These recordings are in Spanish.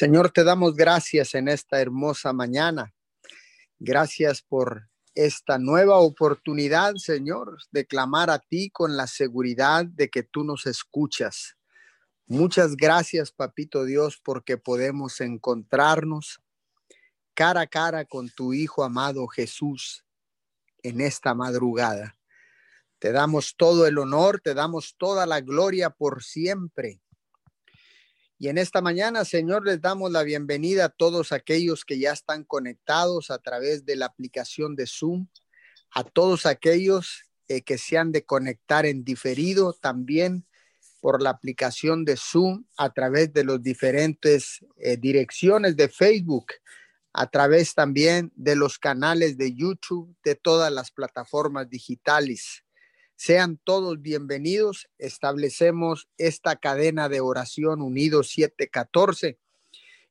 Señor, te damos gracias en esta hermosa mañana. Gracias por esta nueva oportunidad, Señor, de clamar a ti con la seguridad de que tú nos escuchas. Muchas gracias, Papito Dios, porque podemos encontrarnos cara a cara con tu Hijo amado Jesús en esta madrugada. Te damos todo el honor, te damos toda la gloria por siempre. Y en esta mañana, Señor, les damos la bienvenida a todos aquellos que ya están conectados a través de la aplicación de Zoom, a todos aquellos eh, que se han de conectar en diferido también por la aplicación de Zoom a través de las diferentes eh, direcciones de Facebook, a través también de los canales de YouTube, de todas las plataformas digitales. Sean todos bienvenidos. Establecemos esta cadena de oración unidos 714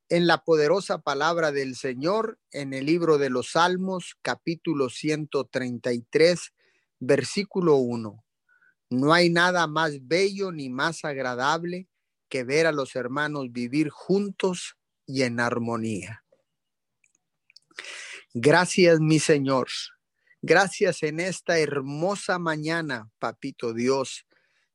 en la poderosa palabra del Señor en el libro de los Salmos, capítulo 133, versículo 1. No hay nada más bello ni más agradable que ver a los hermanos vivir juntos y en armonía. Gracias, mi Señor Gracias en esta hermosa mañana, Papito Dios.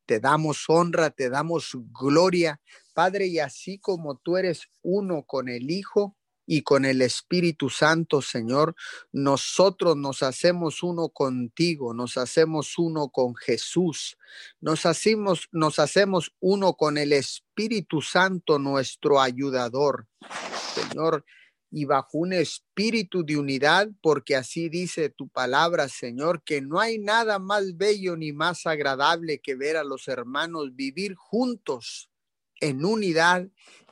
Te damos honra, te damos gloria, Padre, y así como tú eres uno con el Hijo y con el Espíritu Santo, Señor, nosotros nos hacemos uno contigo, nos hacemos uno con Jesús, nos hacemos, nos hacemos uno con el Espíritu Santo, nuestro ayudador. Señor, y bajo un espíritu de unidad, porque así dice tu palabra, Señor, que no hay nada más bello ni más agradable que ver a los hermanos vivir juntos en unidad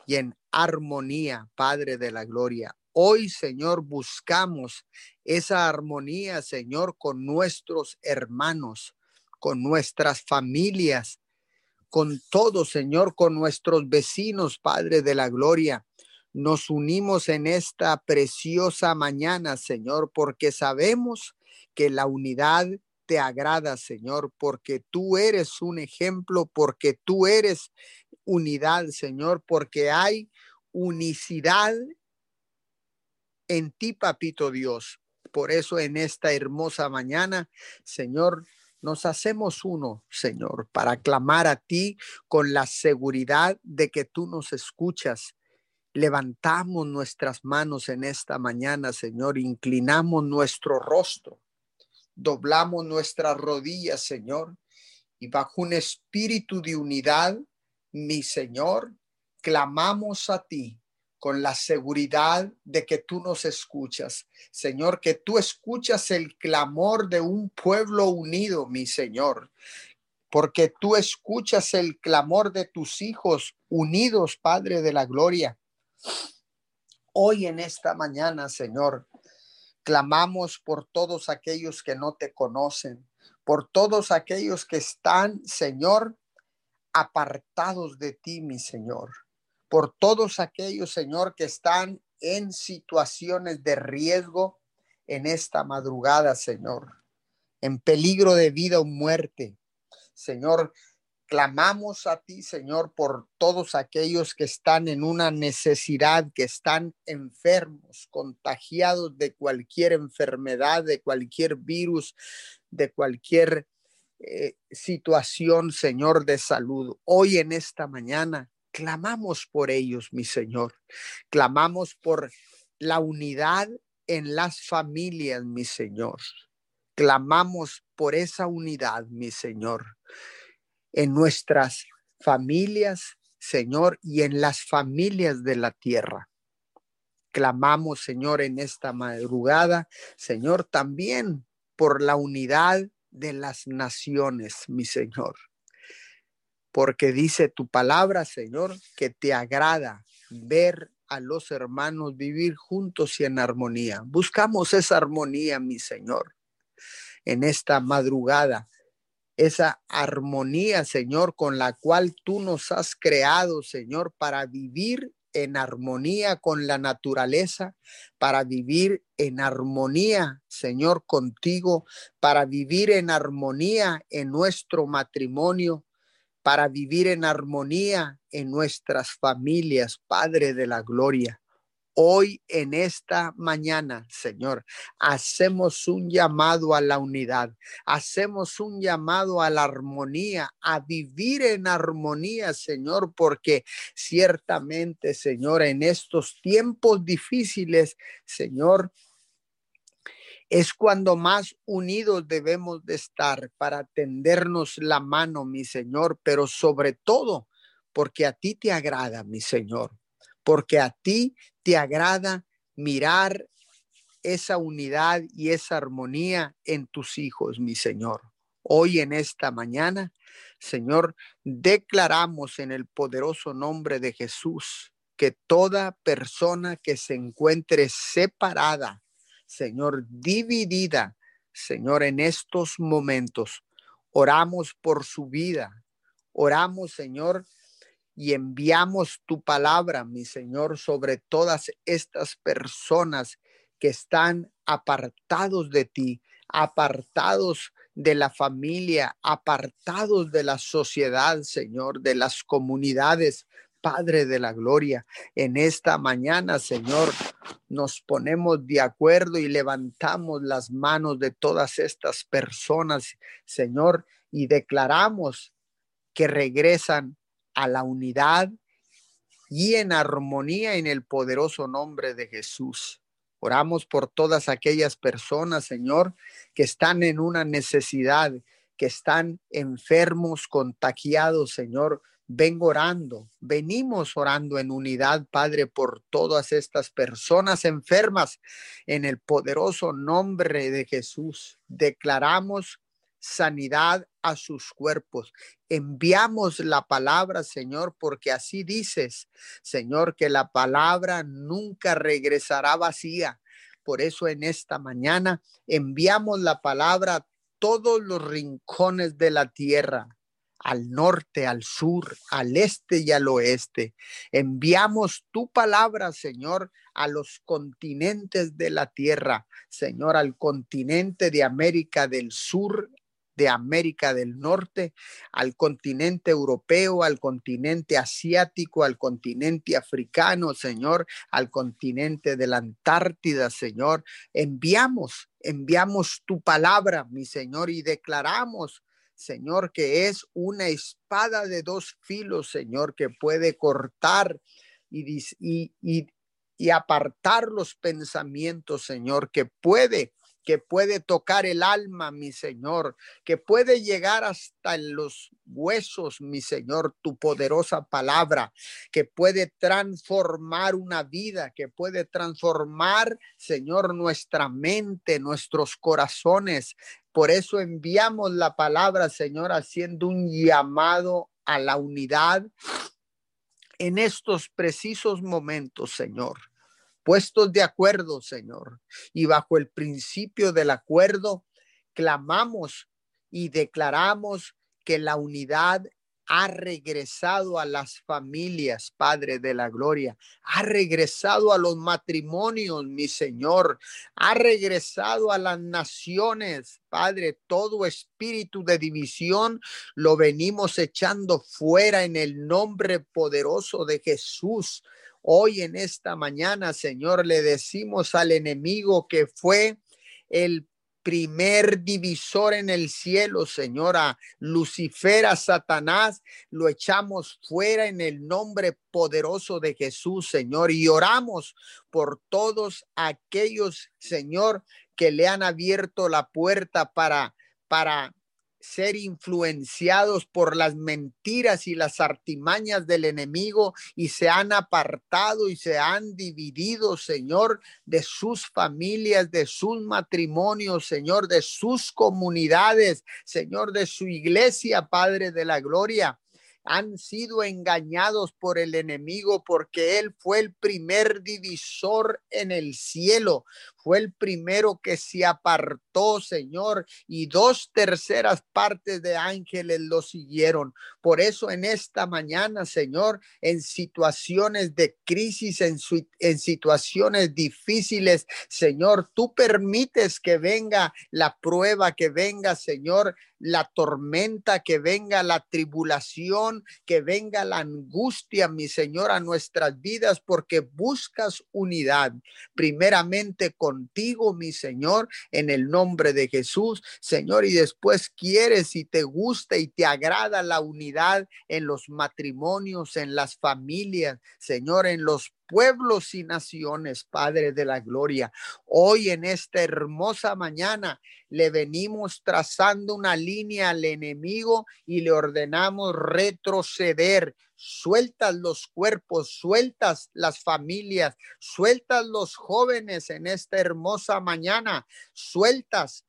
y en armonía, Padre de la Gloria. Hoy, Señor, buscamos esa armonía, Señor, con nuestros hermanos, con nuestras familias, con todo, Señor, con nuestros vecinos, Padre de la Gloria nos unimos en esta preciosa mañana, Señor, porque sabemos que la unidad te agrada, Señor, porque tú eres un ejemplo, porque tú eres unidad, Señor, porque hay unicidad en ti, papito Dios. Por eso en esta hermosa mañana, Señor, nos hacemos uno, Señor, para clamar a ti con la seguridad de que tú nos escuchas, Levantamos nuestras manos en esta mañana, Señor, inclinamos nuestro rostro, doblamos nuestras rodillas, Señor, y bajo un espíritu de unidad, mi Señor, clamamos a ti con la seguridad de que tú nos escuchas. Señor, que tú escuchas el clamor de un pueblo unido, mi Señor, porque tú escuchas el clamor de tus hijos unidos, Padre de la Gloria. Hoy en esta mañana, Señor, clamamos por todos aquellos que no te conocen, por todos aquellos que están, Señor, apartados de ti, mi Señor, por todos aquellos, Señor, que están en situaciones de riesgo en esta madrugada, Señor, en peligro de vida o muerte. Señor, Clamamos a ti, Señor, por todos aquellos que están en una necesidad, que están enfermos, contagiados de cualquier enfermedad, de cualquier virus, de cualquier eh, situación, Señor, de salud. Hoy en esta mañana clamamos por ellos, mi Señor. Clamamos por la unidad en las familias, mi Señor. Clamamos por esa unidad, mi Señor en nuestras familias, Señor, y en las familias de la tierra. Clamamos, Señor, en esta madrugada, Señor, también por la unidad de las naciones, mi Señor. Porque dice tu palabra, Señor, que te agrada ver a los hermanos vivir juntos y en armonía. Buscamos esa armonía, mi Señor, en esta madrugada esa armonía, Señor, con la cual tú nos has creado, Señor, para vivir en armonía con la naturaleza, para vivir en armonía, Señor, contigo, para vivir en armonía en nuestro matrimonio, para vivir en armonía en nuestras familias, Padre de la Gloria. Hoy en esta mañana, Señor, hacemos un llamado a la unidad, hacemos un llamado a la armonía, a vivir en armonía, Señor, porque ciertamente, Señor, en estos tiempos difíciles, Señor, es cuando más unidos debemos de estar para tendernos la mano, mi Señor, pero sobre todo porque a ti te agrada, mi Señor, porque a ti te agrada mirar esa unidad y esa armonía en tus hijos, mi Señor. Hoy en esta mañana, Señor, declaramos en el poderoso nombre de Jesús que toda persona que se encuentre separada Señor, dividida, Señor, en estos momentos. Oramos por su vida. Oramos, Señor, y enviamos tu palabra, mi Señor, sobre todas estas personas que están apartados de ti, apartados de la familia, apartados de la sociedad, Señor, de las comunidades, Padre de la Gloria. En esta mañana, Señor, nos ponemos de acuerdo y levantamos las manos de todas estas personas, Señor, y declaramos que regresan a la unidad y en armonía en el poderoso nombre de Jesús. Oramos por todas aquellas personas, Señor, que están en una necesidad, que están enfermos, contagiados, Señor vengo orando, venimos orando en unidad, Padre, por todas estas personas enfermas en el poderoso nombre de Jesús. Declaramos sanidad a sus cuerpos. Enviamos la palabra, Señor, porque así dices, Señor, que la palabra nunca regresará vacía. Por eso en esta mañana enviamos la palabra a todos los rincones de la tierra al norte, al sur, al este y al oeste. Enviamos tu palabra, Señor, a los continentes de la tierra, Señor, al continente de América del Sur, de América del Norte, al continente europeo, al continente asiático, al continente africano, Señor, al continente de la Antártida, Señor. Enviamos, enviamos tu palabra, mi Señor, y declaramos Señor, que es una espada de dos filos, Señor, que puede cortar y, y, y, apartar los pensamientos, Señor, que puede que puede tocar el alma, mi Señor, que puede llegar hasta los huesos, mi Señor, tu poderosa palabra, que puede transformar una vida, que puede transformar, Señor, nuestra mente, nuestros corazones, por eso enviamos la palabra, Señor, haciendo un llamado a la unidad en estos precisos momentos, Señor. Puestos de acuerdo, Señor. Y bajo el principio del acuerdo, clamamos y declaramos que la unidad ha regresado a las familias, Padre de la Gloria, ha regresado a los matrimonios, mi Señor, ha regresado a las naciones, Padre, todo espíritu de división lo venimos echando fuera en el nombre poderoso de Jesús. Hoy en esta mañana, Señor, le decimos al enemigo que fue el primer divisor en el cielo, Señora. Lucifer, a Satanás, lo echamos fuera en el nombre poderoso de Jesús, Señor. Y oramos por todos aquellos, Señor, que le han abierto la puerta para, para ser influenciados por las mentiras y las artimañas del enemigo y se han apartado y se han dividido, Señor, de sus familias, de sus matrimonios, Señor, de sus comunidades, Señor, de su iglesia, Padre de la Gloria han sido engañados por el enemigo porque él fue el primer divisor en el cielo, fue el primero que se apartó, Señor, y dos terceras partes de ángeles lo siguieron. Por eso en esta mañana, Señor, en situaciones de crisis, en, en situaciones difíciles, Señor, tú permites que venga la prueba, que venga, Señor, la tormenta, que venga la tribulación, que venga la angustia, mi Señor, a nuestras vidas, porque buscas unidad, primeramente contigo, mi Señor, en el nombre de Jesús, Señor, y después quieres y te gusta y te agrada la unidad en los matrimonios, en las familias, Señor, en los pueblos y naciones, Padre de la Gloria. Hoy en esta hermosa mañana le venimos trazando una línea al enemigo y le ordenamos retroceder. Sueltas los cuerpos, sueltas las familias, sueltas los jóvenes en esta hermosa mañana, sueltas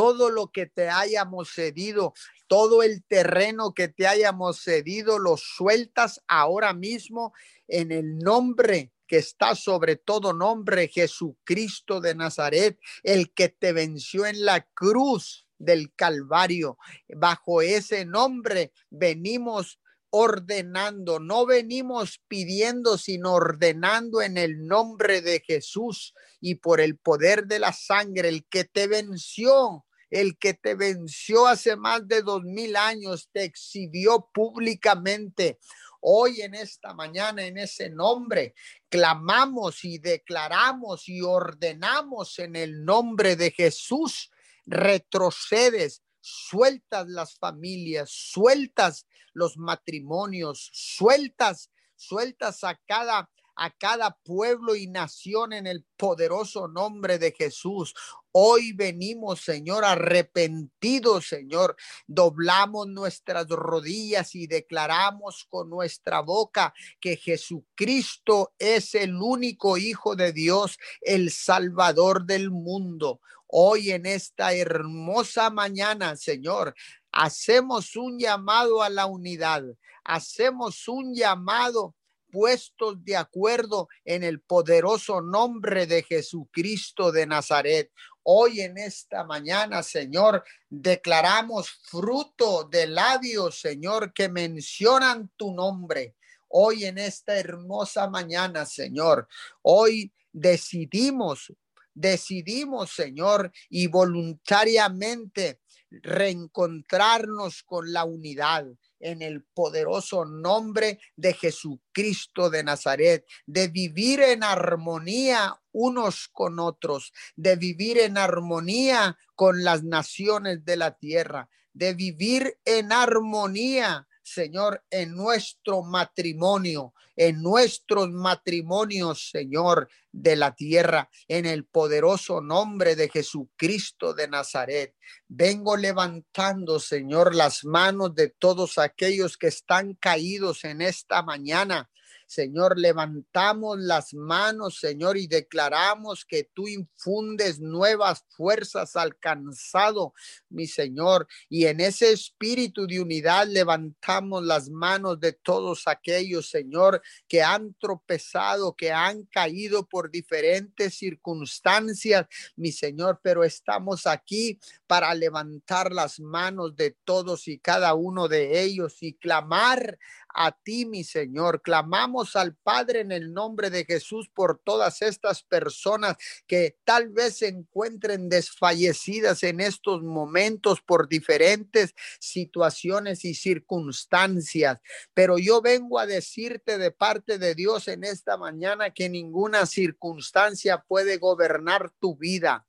todo lo que te hayamos cedido, todo el terreno que te hayamos cedido, lo sueltas ahora mismo en el nombre que está sobre todo nombre, Jesucristo de Nazaret, el que te venció en la cruz del Calvario. Bajo ese nombre venimos ordenando, no venimos pidiendo, sino ordenando en el nombre de Jesús y por el poder de la sangre, el que te venció, el que te venció hace más de dos mil años, te exhibió públicamente. Hoy en esta mañana, en ese nombre, clamamos y declaramos y ordenamos en el nombre de Jesús, retrocedes, sueltas las familias, sueltas los matrimonios, sueltas, sueltas a cada a cada pueblo y nación en el poderoso nombre de Jesús. Hoy venimos, Señor, arrepentidos, Señor. Doblamos nuestras rodillas y declaramos con nuestra boca que Jesucristo es el único Hijo de Dios, el Salvador del mundo. Hoy en esta hermosa mañana, Señor, hacemos un llamado a la unidad, hacemos un llamado puestos de acuerdo en el poderoso nombre de Jesucristo de Nazaret. Hoy en esta mañana, Señor, declaramos fruto de labios, Señor, que mencionan tu nombre. Hoy en esta hermosa mañana, Señor, hoy decidimos, decidimos, Señor, y voluntariamente reencontrarnos con la unidad en el poderoso nombre de Jesucristo de Nazaret, de vivir en armonía unos con otros, de vivir en armonía con las naciones de la tierra, de vivir en armonía Señor, en nuestro matrimonio, en nuestros matrimonios, Señor, de la tierra, en el poderoso nombre de Jesucristo de Nazaret. Vengo levantando, Señor, las manos de todos aquellos que están caídos en esta mañana Señor, levantamos las manos, Señor, y declaramos que tú infundes nuevas fuerzas al cansado, mi Señor. Y en ese espíritu de unidad levantamos las manos de todos aquellos, Señor, que han tropezado, que han caído por diferentes circunstancias, mi Señor, pero estamos aquí para levantar las manos de todos y cada uno de ellos y clamar a ti, mi Señor. Clamamos al Padre en el nombre de Jesús por todas estas personas que tal vez se encuentren desfallecidas en estos momentos por diferentes situaciones y circunstancias. Pero yo vengo a decirte de parte de Dios en esta mañana que ninguna circunstancia puede gobernar tu vida.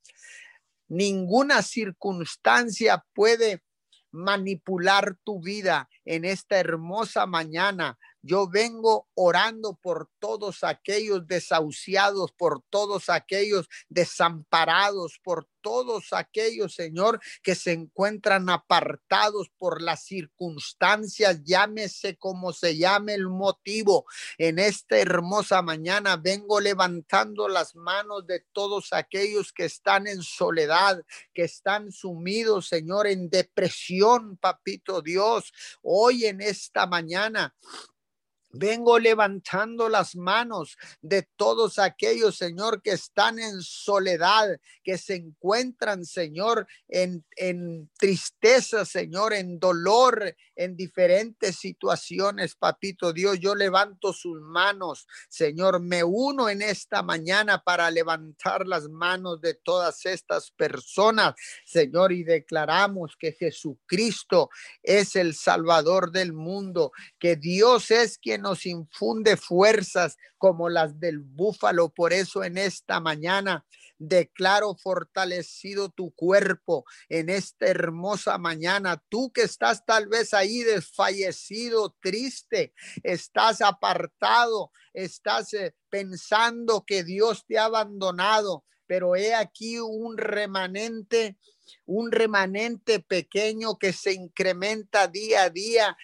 Ninguna circunstancia puede manipular tu vida en esta hermosa mañana. Yo vengo orando por todos aquellos desahuciados, por todos aquellos desamparados, por todos aquellos, Señor, que se encuentran apartados por las circunstancias, llámese como se llame el motivo. En esta hermosa mañana vengo levantando las manos de todos aquellos que están en soledad, que están sumidos, Señor, en depresión, papito Dios. Hoy en esta mañana Vengo levantando las manos de todos aquellos, Señor, que están en soledad, que se encuentran, Señor, en, en tristeza, Señor, en dolor, en diferentes situaciones, Papito Dios. Yo levanto sus manos, Señor. Me uno en esta mañana para levantar las manos de todas estas personas, Señor, y declaramos que Jesucristo es el Salvador del mundo, que Dios es quien nos infunde fuerzas como las del búfalo. Por eso en esta mañana declaro fortalecido tu cuerpo en esta hermosa mañana. Tú que estás tal vez ahí desfallecido, triste, estás apartado, estás eh, pensando que Dios te ha abandonado, pero he aquí un remanente un remanente pequeño que se incrementa día a día,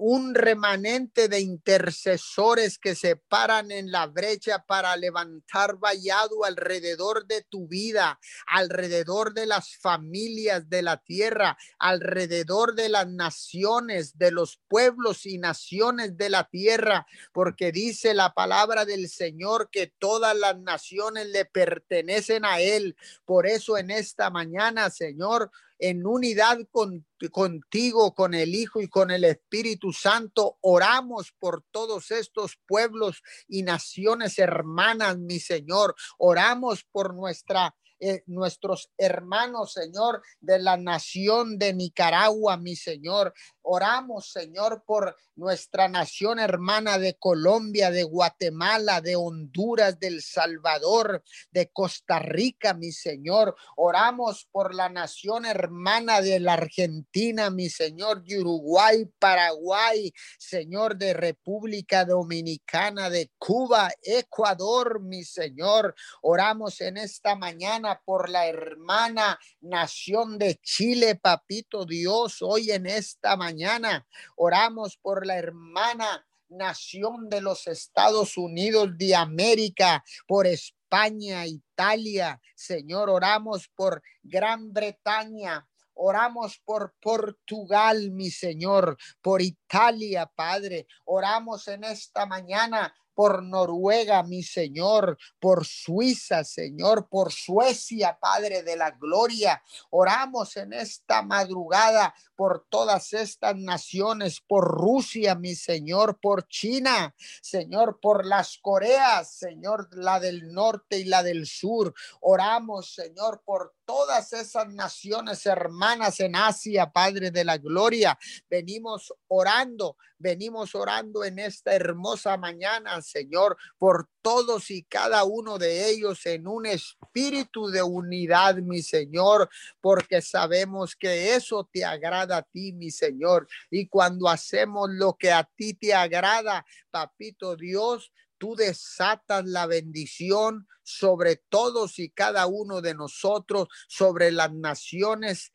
un remanente de intercesores que se paran en la brecha para levantar vallado alrededor de tu vida, alrededor de las familias de la tierra, alrededor de las naciones, de los pueblos y naciones de la tierra, porque dice la palabra del Señor que todas las naciones le pertenecen a Él. Por eso en esta mañana, Señor, en unidad con, contigo, con el Hijo y con el Espíritu Santo. Oramos por todos estos pueblos y naciones hermanas, mi Señor. Oramos por nuestra eh, nuestros hermanos, Señor, de la nación de Nicaragua, mi Señor. Oramos, Señor, por nuestra nación hermana de Colombia, de Guatemala, de Honduras, del Salvador, de Costa Rica, mi Señor. Oramos por la nación hermana de la Argentina, mi Señor, de Uruguay, Paraguay, Señor, de República Dominicana, de Cuba, Ecuador, mi Señor. Oramos en esta mañana por la hermana nación de Chile, papito Dios, hoy en esta mañana. Oramos por la hermana nación de los Estados Unidos de América, por España, Italia. Señor, oramos por Gran Bretaña, Oramos por Portugal, mi Señor, por Italia, Padre. Oramos en esta mañana por Noruega, mi Señor, por Suiza, Señor, por Suecia, Padre de la Gloria. Oramos en esta madrugada por todas estas naciones, por Rusia, mi Señor, por China, Señor, por las Coreas, Señor, la del norte y la del sur. Oramos, Señor, por todas esas naciones hermanas en Asia, Padre de la Gloria. Venimos orando, venimos orando en esta hermosa mañana, Señor, por todos y cada uno de ellos en un espíritu de unidad, mi Señor, porque sabemos que eso te agrada a ti, mi Señor. Y cuando hacemos lo que a ti te agrada, papito Dios, tú desatas la bendición sobre todos y cada uno de nosotros, sobre las naciones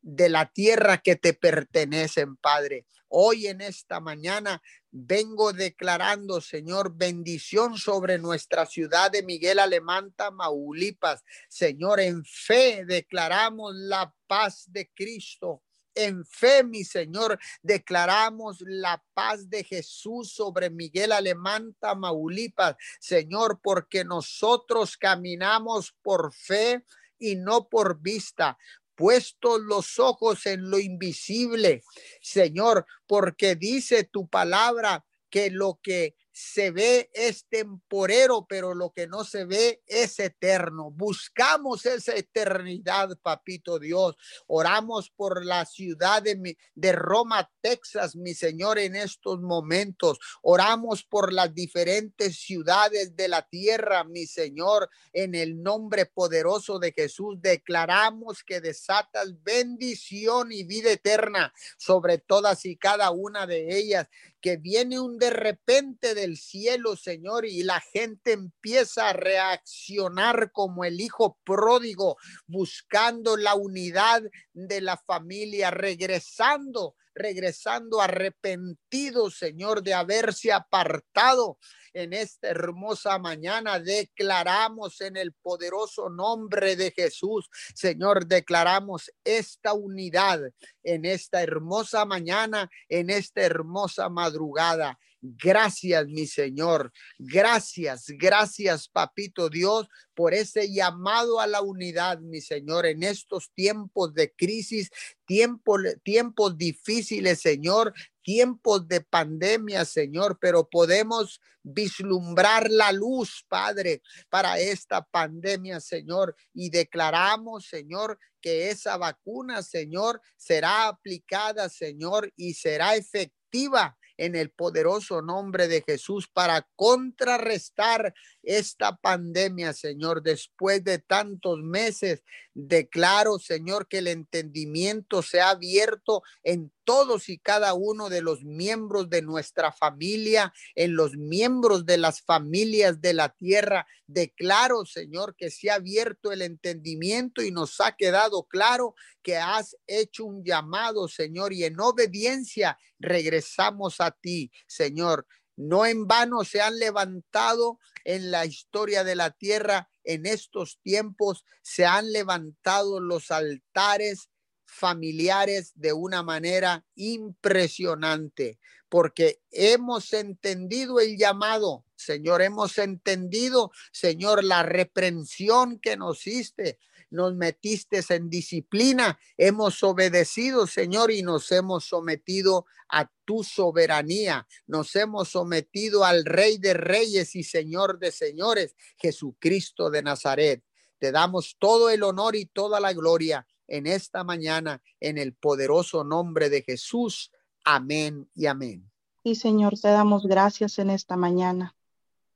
de la tierra que te pertenecen, Padre. Hoy en esta mañana vengo declarando, Señor, bendición sobre nuestra ciudad de Miguel Alemán, Tamaulipas. Señor, en fe declaramos la paz de Cristo. En fe, mi Señor, declaramos la paz de Jesús sobre Miguel Alemán, Tamaulipas. Señor, porque nosotros caminamos por fe y no por vista puesto los ojos en lo invisible, Señor, porque dice tu palabra que lo que se ve es temporero, pero lo que no se ve es eterno. Buscamos esa eternidad, papito Dios. Oramos por la ciudad de, de Roma, Texas, mi Señor, en estos momentos. Oramos por las diferentes ciudades de la tierra, mi Señor, en el nombre poderoso de Jesús. Declaramos que desatas bendición y vida eterna sobre todas y cada una de ellas que viene un de repente del cielo, Señor, y la gente empieza a reaccionar como el hijo pródigo, buscando la unidad de la familia, regresando, regresando arrepentido, Señor, de haberse apartado en esta hermosa mañana. Declaramos en el poderoso nombre de Jesús, Señor, declaramos esta unidad en esta hermosa mañana, en esta hermosa madrugada. Gracias, mi Señor. Gracias, gracias, Papito Dios, por ese llamado a la unidad, mi Señor, en estos tiempos de crisis, tiempos, tiempos difíciles, Señor, tiempos de pandemia, Señor, pero podemos vislumbrar la luz, Padre, para esta pandemia, Señor, y declaramos, Señor, que esa vacuna, Señor, será aplicada, Señor, y será efectiva en el poderoso nombre de Jesús para contrarrestar esta pandemia, Señor. Después de tantos meses, declaro, Señor, que el entendimiento se ha abierto en todos y cada uno de los miembros de nuestra familia, en los miembros de las familias de la tierra. Declaro, Señor, que se ha abierto el entendimiento y nos ha quedado claro que has hecho un llamado, Señor, y en obediencia regresamos a ti, Señor. No en vano se han levantado en la historia de la tierra. En estos tiempos, se han levantado los altares familiares de una manera impresionante, porque hemos entendido el llamado, Señor, hemos entendido, Señor, la reprensión que nos hiciste, nos metiste en disciplina, hemos obedecido, Señor, y nos hemos sometido a tu soberanía, nos hemos sometido al Rey de Reyes y Señor de Señores, Jesucristo de Nazaret. Te damos todo el honor y toda la gloria en esta mañana, en el poderoso nombre de Jesús. Amén y amén. Y Señor, te damos gracias en esta mañana.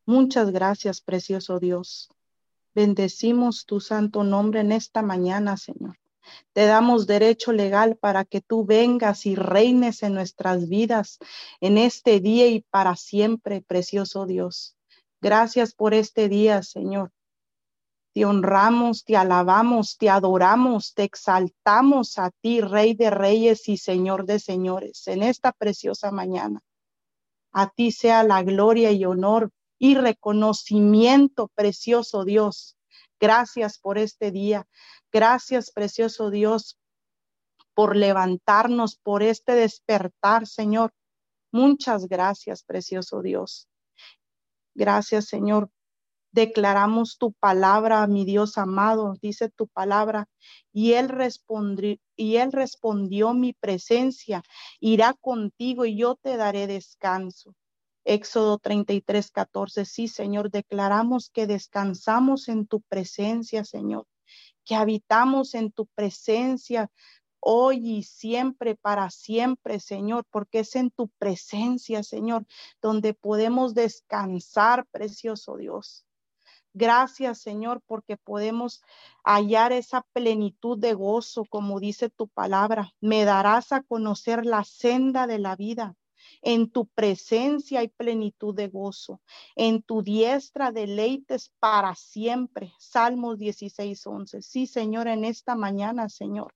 Muchas gracias, precioso Dios. Bendecimos tu santo nombre en esta mañana, Señor. Te damos derecho legal para que tú vengas y reines en nuestras vidas en este día y para siempre, precioso Dios. Gracias por este día, Señor. Te honramos, te alabamos, te adoramos, te exaltamos a ti, Rey de Reyes y Señor de Señores, en esta preciosa mañana. A ti sea la gloria y honor y reconocimiento, precioso Dios. Gracias por este día. Gracias, precioso Dios, por levantarnos, por este despertar, Señor. Muchas gracias, precioso Dios. Gracias, Señor. Declaramos tu palabra, mi Dios amado, dice tu palabra, y él respondió, y él respondió mi presencia, irá contigo y yo te daré descanso. Éxodo 33, 14. Sí, Señor, declaramos que descansamos en tu presencia, Señor, que habitamos en tu presencia hoy y siempre, para siempre, Señor, porque es en tu presencia, Señor, donde podemos descansar, precioso Dios. Gracias, Señor, porque podemos hallar esa plenitud de gozo, como dice tu palabra. Me darás a conocer la senda de la vida. En tu presencia hay plenitud de gozo. En tu diestra deleites para siempre. Salmos 16, 11. Sí, Señor, en esta mañana, Señor.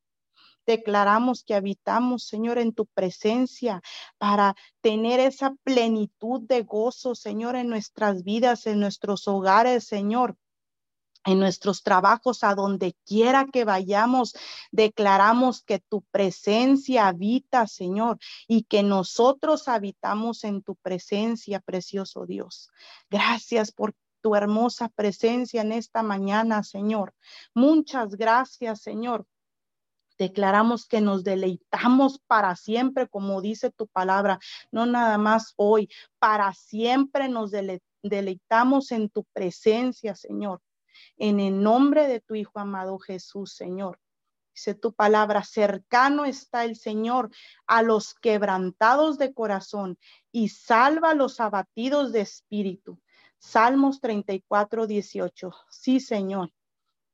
Declaramos que habitamos, Señor, en tu presencia para tener esa plenitud de gozo, Señor, en nuestras vidas, en nuestros hogares, Señor en nuestros trabajos, a donde quiera que vayamos, declaramos que tu presencia habita, Señor, y que nosotros habitamos en tu presencia, precioso Dios. Gracias por tu hermosa presencia en esta mañana, Señor. Muchas gracias, Señor. Declaramos que nos deleitamos para siempre, como dice tu palabra, no nada más hoy, para siempre nos deleitamos en tu presencia, Señor en el nombre de tu Hijo amado Jesús, Señor. Dice tu palabra, cercano está el Señor a los quebrantados de corazón y salva a los abatidos de espíritu. Salmos 34, 18. Sí, Señor.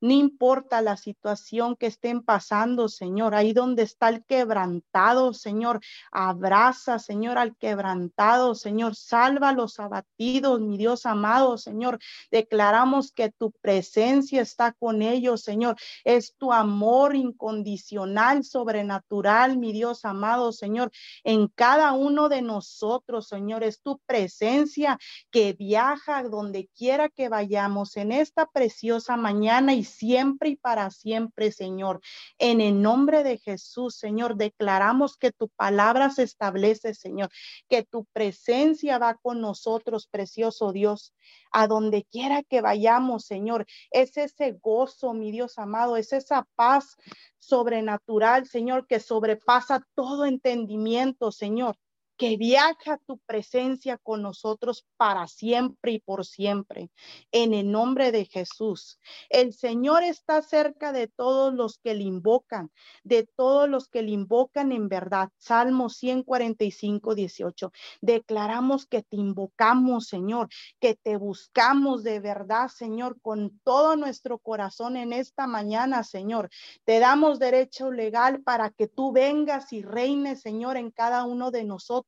No importa la situación que estén pasando, Señor, ahí donde está el quebrantado, Señor, abraza, Señor, al quebrantado, Señor, salva a los abatidos, mi Dios amado, Señor. Declaramos que tu presencia está con ellos, Señor. Es tu amor incondicional, sobrenatural, mi Dios amado, Señor, en cada uno de nosotros, Señor. Es tu presencia que viaja donde quiera que vayamos en esta preciosa mañana y siempre y para siempre, Señor. En el nombre de Jesús, Señor, declaramos que tu palabra se establece, Señor, que tu presencia va con nosotros, precioso Dios, a donde quiera que vayamos, Señor. Es ese gozo, mi Dios amado, es esa paz sobrenatural, Señor, que sobrepasa todo entendimiento, Señor que viaja tu presencia con nosotros para siempre y por siempre. En el nombre de Jesús. El Señor está cerca de todos los que le invocan, de todos los que le invocan en verdad. Salmo 145, 18. Declaramos que te invocamos, Señor, que te buscamos de verdad, Señor, con todo nuestro corazón en esta mañana, Señor. Te damos derecho legal para que tú vengas y reines, Señor, en cada uno de nosotros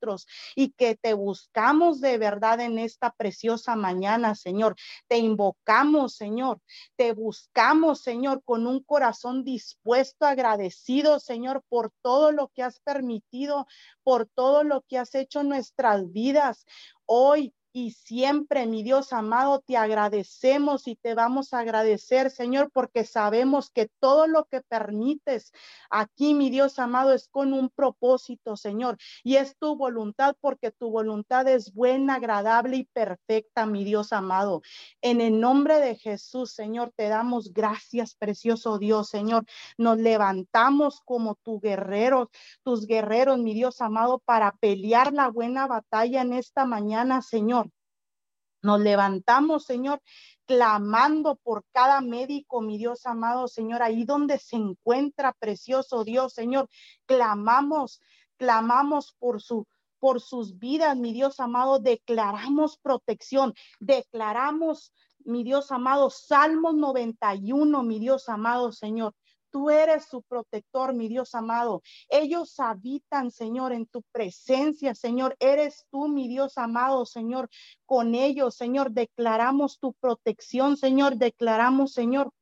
y que te buscamos de verdad en esta preciosa mañana, Señor. Te invocamos, Señor. Te buscamos, Señor, con un corazón dispuesto, agradecido, Señor, por todo lo que has permitido, por todo lo que has hecho en nuestras vidas. Hoy y siempre, mi Dios amado, te agradecemos y te vamos a agradecer, Señor, porque sabemos que todo lo que permites aquí, mi Dios amado, es con un propósito, Señor, y es tu voluntad, porque tu voluntad es buena, agradable y perfecta, mi Dios amado. En el nombre de Jesús, Señor, te damos gracias, precioso Dios, Señor. Nos levantamos como tu guerreros, tus guerreros, mi Dios amado, para pelear la buena batalla en esta mañana, Señor. Nos levantamos, Señor, clamando por cada médico, mi Dios amado, Señor, ahí donde se encuentra, precioso Dios, Señor, clamamos, clamamos por su por sus vidas, mi Dios amado, declaramos protección, declaramos, mi Dios amado, Salmos 91, mi Dios amado, Señor, Tú eres su protector, mi Dios amado. Ellos habitan, Señor, en tu presencia, Señor. Eres tú, mi Dios amado, Señor, con ellos, Señor. Declaramos tu protección, Señor. Declaramos, Señor,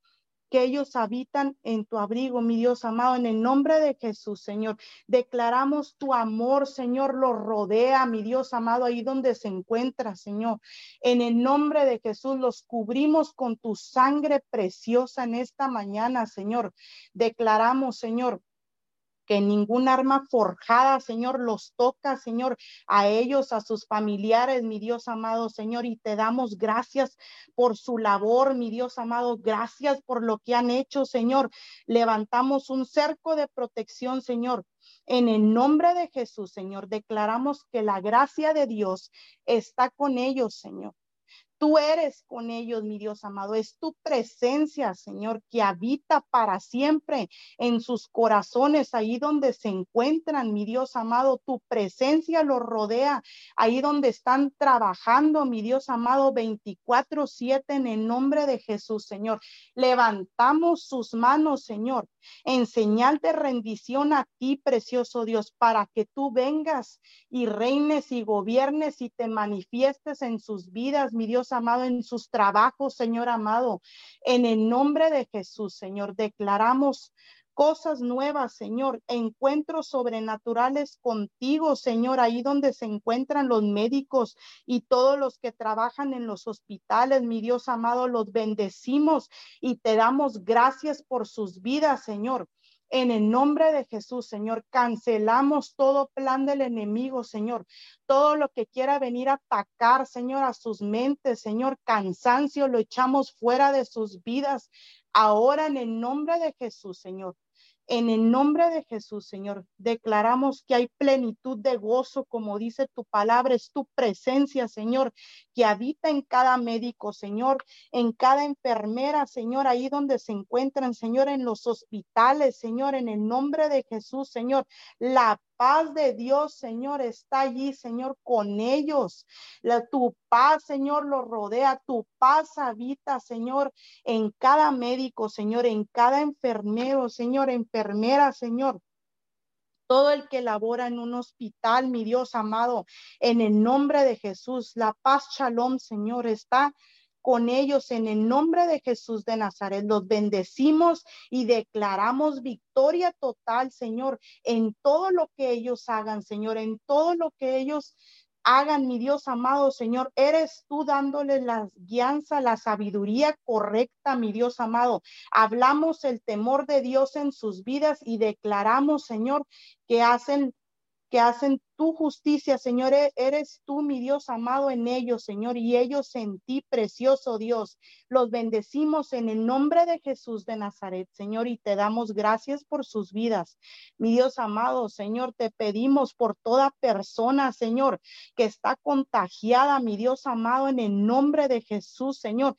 que ellos habitan en tu abrigo, mi Dios amado, en el nombre de Jesús, Señor. Declaramos tu amor, Señor, lo rodea, mi Dios amado, ahí donde se encuentra, Señor. En el nombre de Jesús los cubrimos con tu sangre preciosa en esta mañana, Señor. Declaramos, Señor, que ningún arma forjada, Señor, los toca, Señor, a ellos, a sus familiares, mi Dios amado, Señor, y te damos gracias por su labor, mi Dios amado, gracias por lo que han hecho, Señor. Levantamos un cerco de protección, Señor. En el nombre de Jesús, Señor, declaramos que la gracia de Dios está con ellos, Señor. Tú eres con ellos, mi Dios amado. Es tu presencia, Señor, que habita para siempre en sus corazones, ahí donde se encuentran, mi Dios amado. Tu presencia los rodea, ahí donde están trabajando, mi Dios amado, 24/7 en el nombre de Jesús, Señor. Levantamos sus manos, Señor, en señal de rendición a ti, precioso Dios, para que tú vengas y reines y gobiernes y te manifiestes en sus vidas, mi Dios amado, en sus trabajos, Señor amado. En el nombre de Jesús, Señor, declaramos cosas nuevas, Señor, encuentros sobrenaturales contigo, Señor, ahí donde se encuentran los médicos y todos los que trabajan en los hospitales, mi Dios amado, los bendecimos y te damos gracias por sus vidas, Señor. En el nombre de Jesús, Señor, cancelamos todo plan del enemigo, Señor. Todo lo que quiera venir a atacar, Señor, a sus mentes, Señor, cansancio, lo echamos fuera de sus vidas. Ahora en el nombre de Jesús, Señor. En el nombre de Jesús, Señor, declaramos que hay plenitud de gozo, como dice tu palabra, es tu presencia, Señor, que habita en cada médico, Señor, en cada enfermera, Señor, ahí donde se encuentran, Señor, en los hospitales, Señor, en el nombre de Jesús, Señor. La paz de Dios, Señor, está allí, Señor, con ellos. La, tu paz, Señor, los rodea. Tu paz habita, Señor, en cada médico, Señor, en cada enfermero, Señor, enfermera, Señor todo el que labora en un hospital, mi Dios amado, en el nombre de Jesús, la paz, shalom, Señor, está con ellos en el nombre de Jesús de Nazaret. Los bendecimos y declaramos victoria total, Señor, en todo lo que ellos hagan, Señor, en todo lo que ellos hagan, mi Dios amado Señor. Eres tú dándoles la guianza, la sabiduría correcta, mi Dios amado. Hablamos el temor de Dios en sus vidas y declaramos, Señor, que hacen que hacen tu justicia, Señor. E-, eres tú, mi Dios amado, en ellos, Señor, y ellos en ti, precioso Dios. Los bendecimos en el nombre de Jesús de Nazaret, Señor, y te damos gracias por sus vidas. Mi Dios amado, Señor, te pedimos por toda persona, Señor, que está contagiada, mi Dios amado, en el nombre de Jesús, Señor.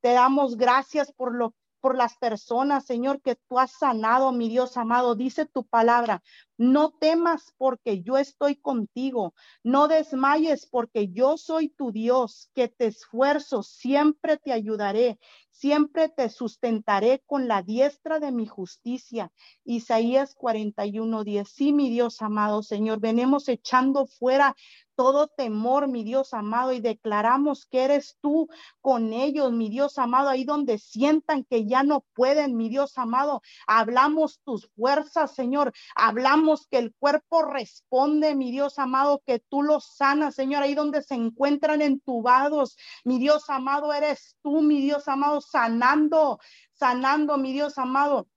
Te damos gracias por lo por las personas, Señor, que tú has sanado, mi Dios amado. Dice tu palabra, no temas porque yo estoy contigo. No desmayes porque yo soy tu Dios, que te esfuerzo, siempre te ayudaré, siempre te sustentaré con la diestra de mi justicia. Isaías 41, 10. Sí, mi Dios amado Señor, venimos echando fuera todo temor, mi Dios amado, y declaramos que eres tú con ellos, mi Dios amado, ahí donde sientan que ya no pueden, mi Dios amado. Hablamos tus fuerzas, Señor. Hablamos que el cuerpo responde, mi Dios amado, que tú los sanas, Señor, ahí donde se encuentran entubados. Mi Dios amado, eres tú, mi Dios amado, sanando, sanando, mi Dios amado.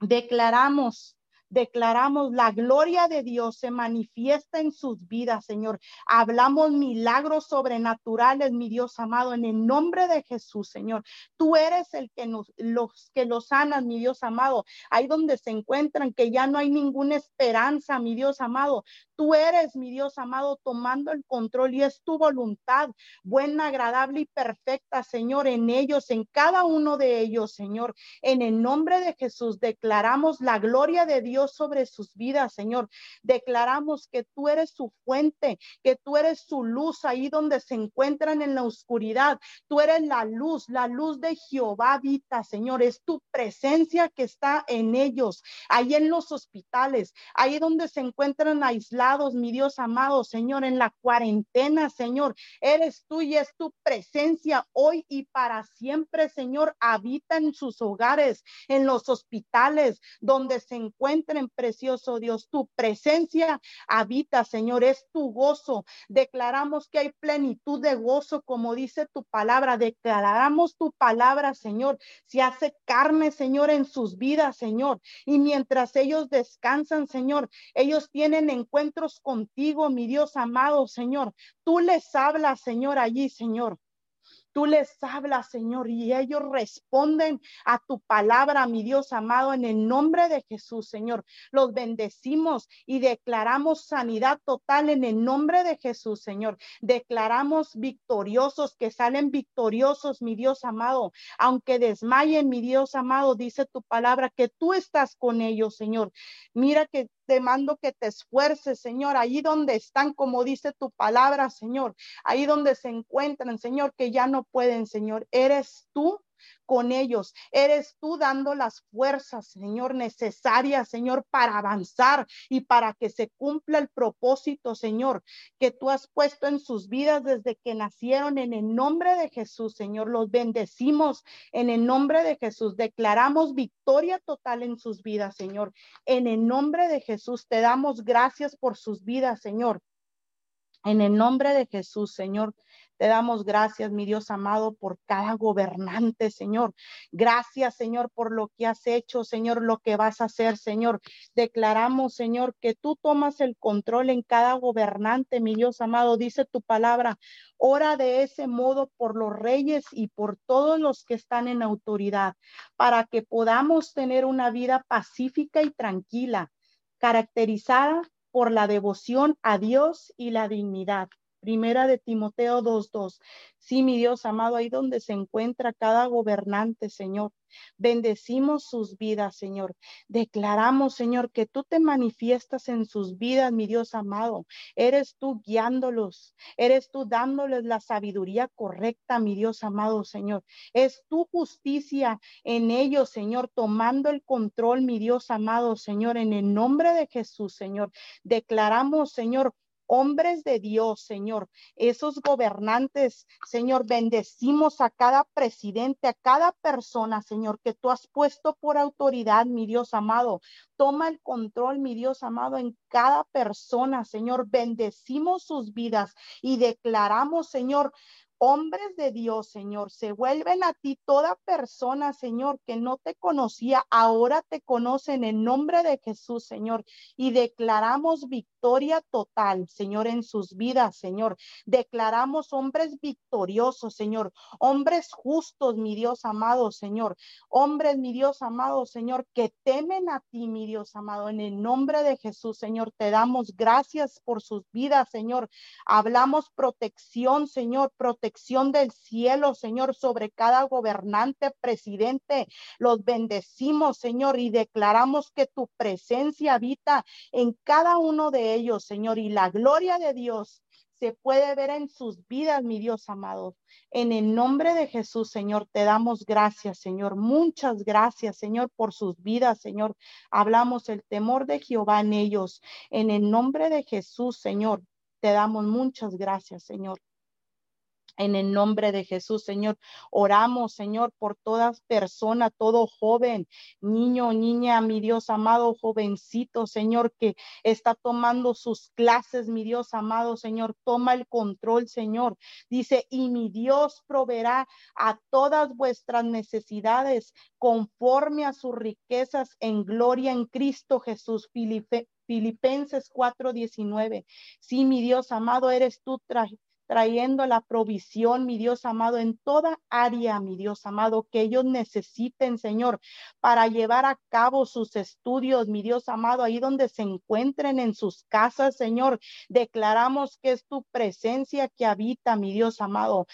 Declaramos declaramos la gloria de Dios se manifiesta en sus vidas, Señor. Hablamos milagros sobrenaturales, mi Dios amado, en el nombre de Jesús, Señor. Tú eres el que nos, los que los sanas, mi Dios amado. Ahí donde se encuentran, que ya no hay ninguna esperanza, mi Dios amado. Tú eres, mi Dios amado, tomando el control y es tu voluntad, buena, agradable y perfecta, Señor, en ellos, en cada uno de ellos, Señor. En el nombre de Jesús declaramos la gloria de Dios sobre sus vidas, Señor. Declaramos que tú eres su fuente, que tú eres su luz ahí donde se encuentran en la oscuridad. Tú eres la luz, la luz de Jehová habita, Señor. Es tu presencia que está en ellos, ahí en los hospitales, ahí donde se encuentran aislados, mi Dios amado, Señor, en la cuarentena, Señor. Eres tú y es tu presencia hoy y para siempre, Señor. Habita en sus hogares, en los hospitales, donde se encuentran en precioso Dios. Tu presencia habita, Señor, es tu gozo. Declaramos que hay plenitud de gozo, como dice tu palabra. Declaramos tu palabra, Señor. Se hace carne, Señor, en sus vidas, Señor. Y mientras ellos descansan, Señor, ellos tienen encuentros contigo, mi Dios amado, Señor. Tú les hablas, Señor, allí, Señor. Tú les hablas, Señor, y ellos responden a tu palabra, mi Dios amado, en el nombre de Jesús, Señor. Los bendecimos y declaramos sanidad total en el nombre de Jesús, Señor. Declaramos victoriosos, que salen victoriosos, mi Dios amado. Aunque desmayen, mi Dios amado, dice tu palabra, que tú estás con ellos, Señor. Mira que te mando que te esfuerces, Señor, ahí donde están, como dice tu palabra, Señor, ahí donde se encuentran, Señor, que ya no pueden, Señor. Eres tú con ellos. Eres tú dando las fuerzas, Señor, necesarias, Señor, para avanzar y para que se cumpla el propósito, Señor, que tú has puesto en sus vidas desde que nacieron en el nombre de Jesús, Señor. Los bendecimos en el nombre de Jesús. Declaramos victoria total en sus vidas, Señor. En el nombre de Jesús te damos gracias por sus vidas, Señor. En el nombre de Jesús, Señor, te damos gracias, mi Dios amado, por cada gobernante, Señor. Gracias, Señor, por lo que has hecho, Señor, lo que vas a hacer, Señor. Declaramos, Señor, que tú tomas el control en cada gobernante, mi Dios amado. Dice tu palabra, ora de ese modo por los reyes y por todos los que están en autoridad, para que podamos tener una vida pacífica y tranquila, caracterizada por la devoción a Dios y la dignidad. Primera de Timoteo 2.2. Sí, mi Dios amado, ahí donde se encuentra cada gobernante, Señor. Bendecimos sus vidas, Señor. Declaramos, Señor, que tú te manifiestas en sus vidas, mi Dios amado. Eres tú guiándolos. Eres tú dándoles la sabiduría correcta, mi Dios amado, Señor. Es tu justicia en ellos, Señor, tomando el control, mi Dios amado, Señor, en el nombre de Jesús, Señor. Declaramos, Señor, hombres de Dios, Señor, esos gobernantes, Señor, bendecimos a cada presidente, a cada persona, Señor, que tú has puesto por autoridad, mi Dios amado. Toma el control, mi Dios amado, en cada persona, Señor. Bendecimos sus vidas y declaramos, Señor, hombres de Dios, Señor, se vuelven a ti toda persona, Señor, que no te conocía, ahora te conocen en nombre de Jesús, Señor, y declaramos victoria total, Señor, en sus vidas, Señor. Declaramos hombres victoriosos, Señor, hombres justos, mi Dios amado, Señor, hombres, mi Dios amado, Señor, que temen a ti, mi Dios amado, en el nombre de Jesús, Señor, te damos gracias por sus vidas, Señor. Hablamos protección, Señor, protección del cielo, Señor, sobre cada gobernante, presidente. Los bendecimos, Señor, y declaramos que tu presencia habita en cada uno de ellos, Señor, y la gloria de Dios se puede ver en sus vidas, mi Dios amado. En el nombre de Jesús, Señor, te damos gracias, Señor. Muchas gracias, Señor, por sus vidas, Señor. Hablamos el temor de Jehová en ellos. En el nombre de Jesús, Señor, te damos muchas gracias, Señor. En el nombre de Jesús, Señor, oramos, Señor, por todas personas, todo joven, niño, niña, mi Dios amado, jovencito, Señor, que está tomando sus clases, mi Dios amado, Señor, toma el control, Señor. Dice, y mi Dios proveerá a todas vuestras necesidades conforme a sus riquezas en gloria en Cristo Jesús. Filipenses 4:19. Sí, mi Dios amado, eres tú trayendo la provisión, mi Dios amado, en toda área, mi Dios amado, que ellos necesiten, Señor, para llevar a cabo sus estudios, mi Dios amado, ahí donde se encuentren en sus casas, Señor. Declaramos que es tu presencia que habita, mi Dios amado.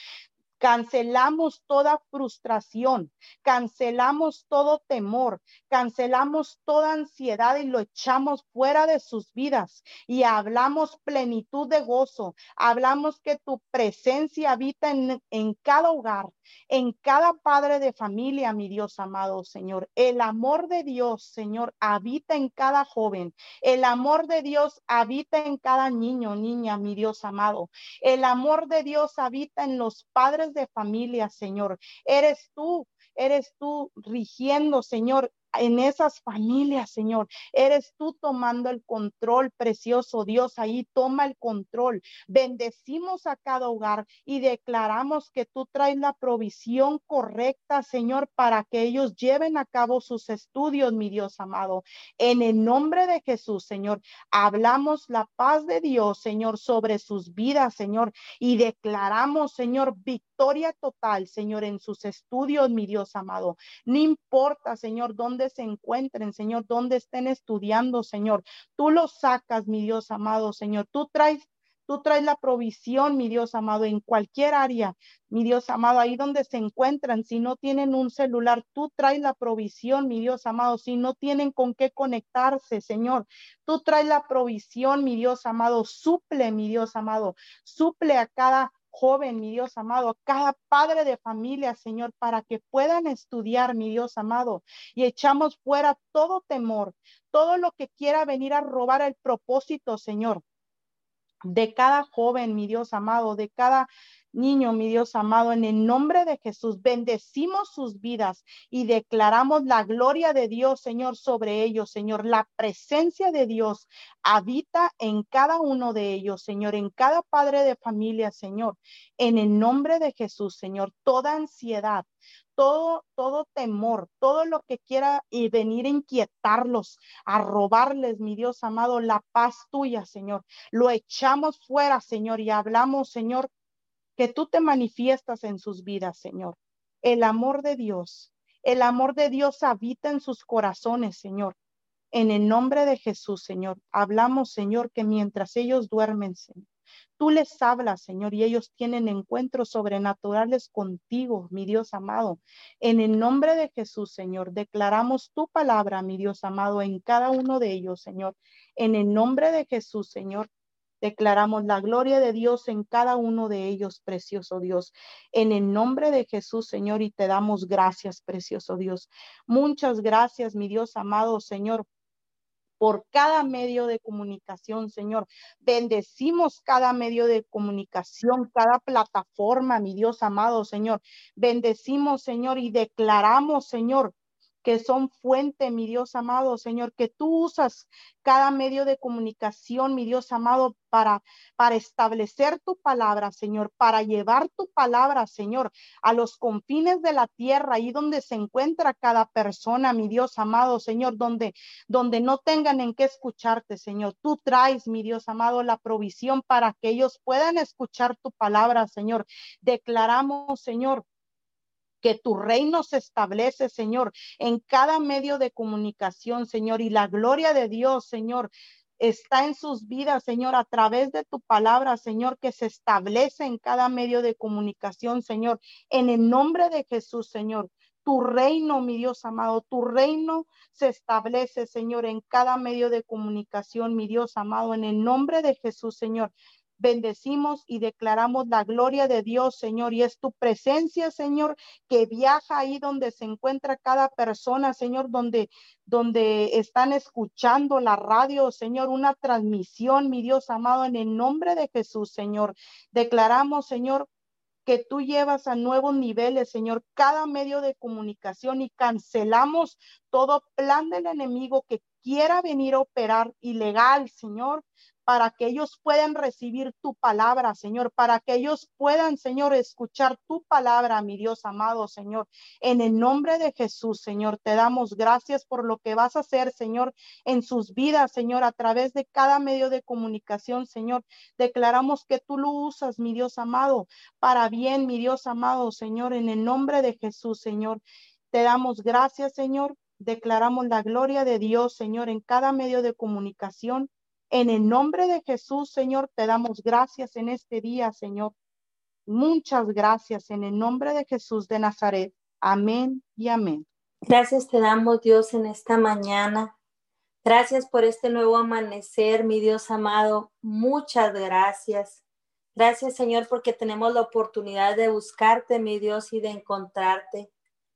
Cancelamos toda frustración, cancelamos todo temor, cancelamos toda ansiedad y lo echamos fuera de sus vidas y hablamos plenitud de gozo. Hablamos que tu presencia habita en, en cada hogar, en cada padre de familia, mi Dios amado Señor. El amor de Dios, Señor, habita en cada joven. El amor de Dios habita en cada niño, niña, mi Dios amado. El amor de Dios habita en los padres de familia, Señor. Eres tú, eres tú rigiendo, Señor, en esas familias, Señor. Eres tú tomando el control, precioso Dios. Ahí toma el control. Bendecimos a cada hogar y declaramos que tú traes la provisión correcta, Señor, para que ellos lleven a cabo sus estudios, mi Dios amado. En el nombre de Jesús, Señor, hablamos la paz de Dios, Señor, sobre sus vidas, Señor, y declaramos, Señor, victoria total, Señor, en sus estudios, mi Dios amado. No importa, Señor, dónde se encuentren, Señor, donde estén estudiando, Señor. Tú los sacas, mi Dios amado, Señor. Tú traes Tú traes la provisión, mi Dios amado, en cualquier área, mi Dios amado, ahí donde se encuentran. Si no tienen un celular, tú traes la provisión, mi Dios amado. Si no tienen con qué conectarse, Señor, tú traes la provisión, mi Dios amado. Suple, mi Dios amado. Suple a cada joven, mi Dios amado, cada padre de familia, Señor, para que puedan estudiar, mi Dios amado, y echamos fuera todo temor, todo lo que quiera venir a robar el propósito, Señor, de cada joven, mi Dios amado, de cada niño, mi Dios amado, en el nombre de Jesús, bendecimos sus vidas y declaramos la gloria de Dios, Señor, sobre ellos, Señor. La presencia de Dios habita en cada uno de ellos, Señor, en cada padre de familia, Señor. En el nombre de Jesús, Señor, toda ansiedad, todo, todo temor, todo lo que quiera y venir a inquietarlos, a robarles, mi Dios amado, la paz tuya, Señor. Lo echamos fuera, Señor, y hablamos, Señor, que tú te manifiestas en sus vidas, Señor. El amor de Dios, el amor de Dios habita en sus corazones, Señor. En el nombre de Jesús, Señor, hablamos, Señor, que mientras ellos duermen, Señor, tú les hablas, Señor, y ellos tienen encuentros sobrenaturales contigo, mi Dios amado. En el nombre de Jesús, Señor, declaramos tu palabra, mi Dios amado, en cada uno de ellos, Señor. En el nombre de Jesús, Señor, Declaramos la gloria de Dios en cada uno de ellos, precioso Dios. En el nombre de Jesús, Señor, y te damos gracias, precioso Dios. Muchas gracias, mi Dios amado, Señor por cada medio de comunicación, Señor. Bendecimos cada medio de comunicación, cada plataforma, mi Dios amado, Señor. Bendecimos, Señor, y declaramos, Señor, que son fuente, mi Dios amado, Señor, que tú usas cada medio de comunicación, mi Dios amado, para, para establecer tu palabra, Señor, para llevar tu palabra, Señor, a los confines de la tierra, ahí donde se encuentra cada persona, mi Dios amado, Señor, donde, donde no tengan en qué escucharte, Señor. Tú traes, mi Dios amado, la provisión para que ellos puedan escuchar tu palabra, Señor. Declaramos, Señor, que tu reino se establece, Señor, en cada medio de comunicación, Señor, y la gloria de Dios, Señor, está en sus vidas, Señor, a través de tu palabra, Señor, que se establece en cada medio de comunicación, Señor, en el nombre de Jesús, Señor. Tu reino, mi Dios amado, tu reino se establece, Señor, en cada medio de comunicación, mi Dios amado, en el nombre de Jesús, Señor bendecimos y declaramos la gloria de Dios, Señor. Y es tu presencia, Señor, que viaja ahí donde se encuentra cada persona, Señor, donde, donde están escuchando la radio, Señor, una transmisión, mi Dios amado, en el nombre de Jesús, Señor. Declaramos, Señor, que tú llevas a nuevos niveles, Señor, cada medio de comunicación y cancelamos todo plan del enemigo que quiera venir a operar ilegal, Señor, para que ellos puedan recibir tu palabra, Señor, para que ellos puedan, Señor, escuchar tu palabra, mi Dios amado, Señor. En el nombre de Jesús, Señor, te damos gracias por lo que vas a hacer, Señor, en sus vidas, Señor, a través de cada medio de comunicación, Señor. Declaramos que tú lo usas, mi Dios amado, para bien, mi Dios amado, Señor, en el nombre de Jesús, Señor. Te damos gracias, Señor. Declaramos la gloria de Dios, Señor, en cada medio de comunicación en el nombre de Jesús, Señor, te damos gracias en este día, Señor. Muchas gracias en el nombre de Jesús de Nazaret. Amén y amén. Gracias te damos, Dios, en esta mañana. Gracias por este nuevo amanecer, mi Dios amado. Muchas gracias. Gracias, Señor, porque tenemos la oportunidad de buscarte, mi Dios, y de encontrarte.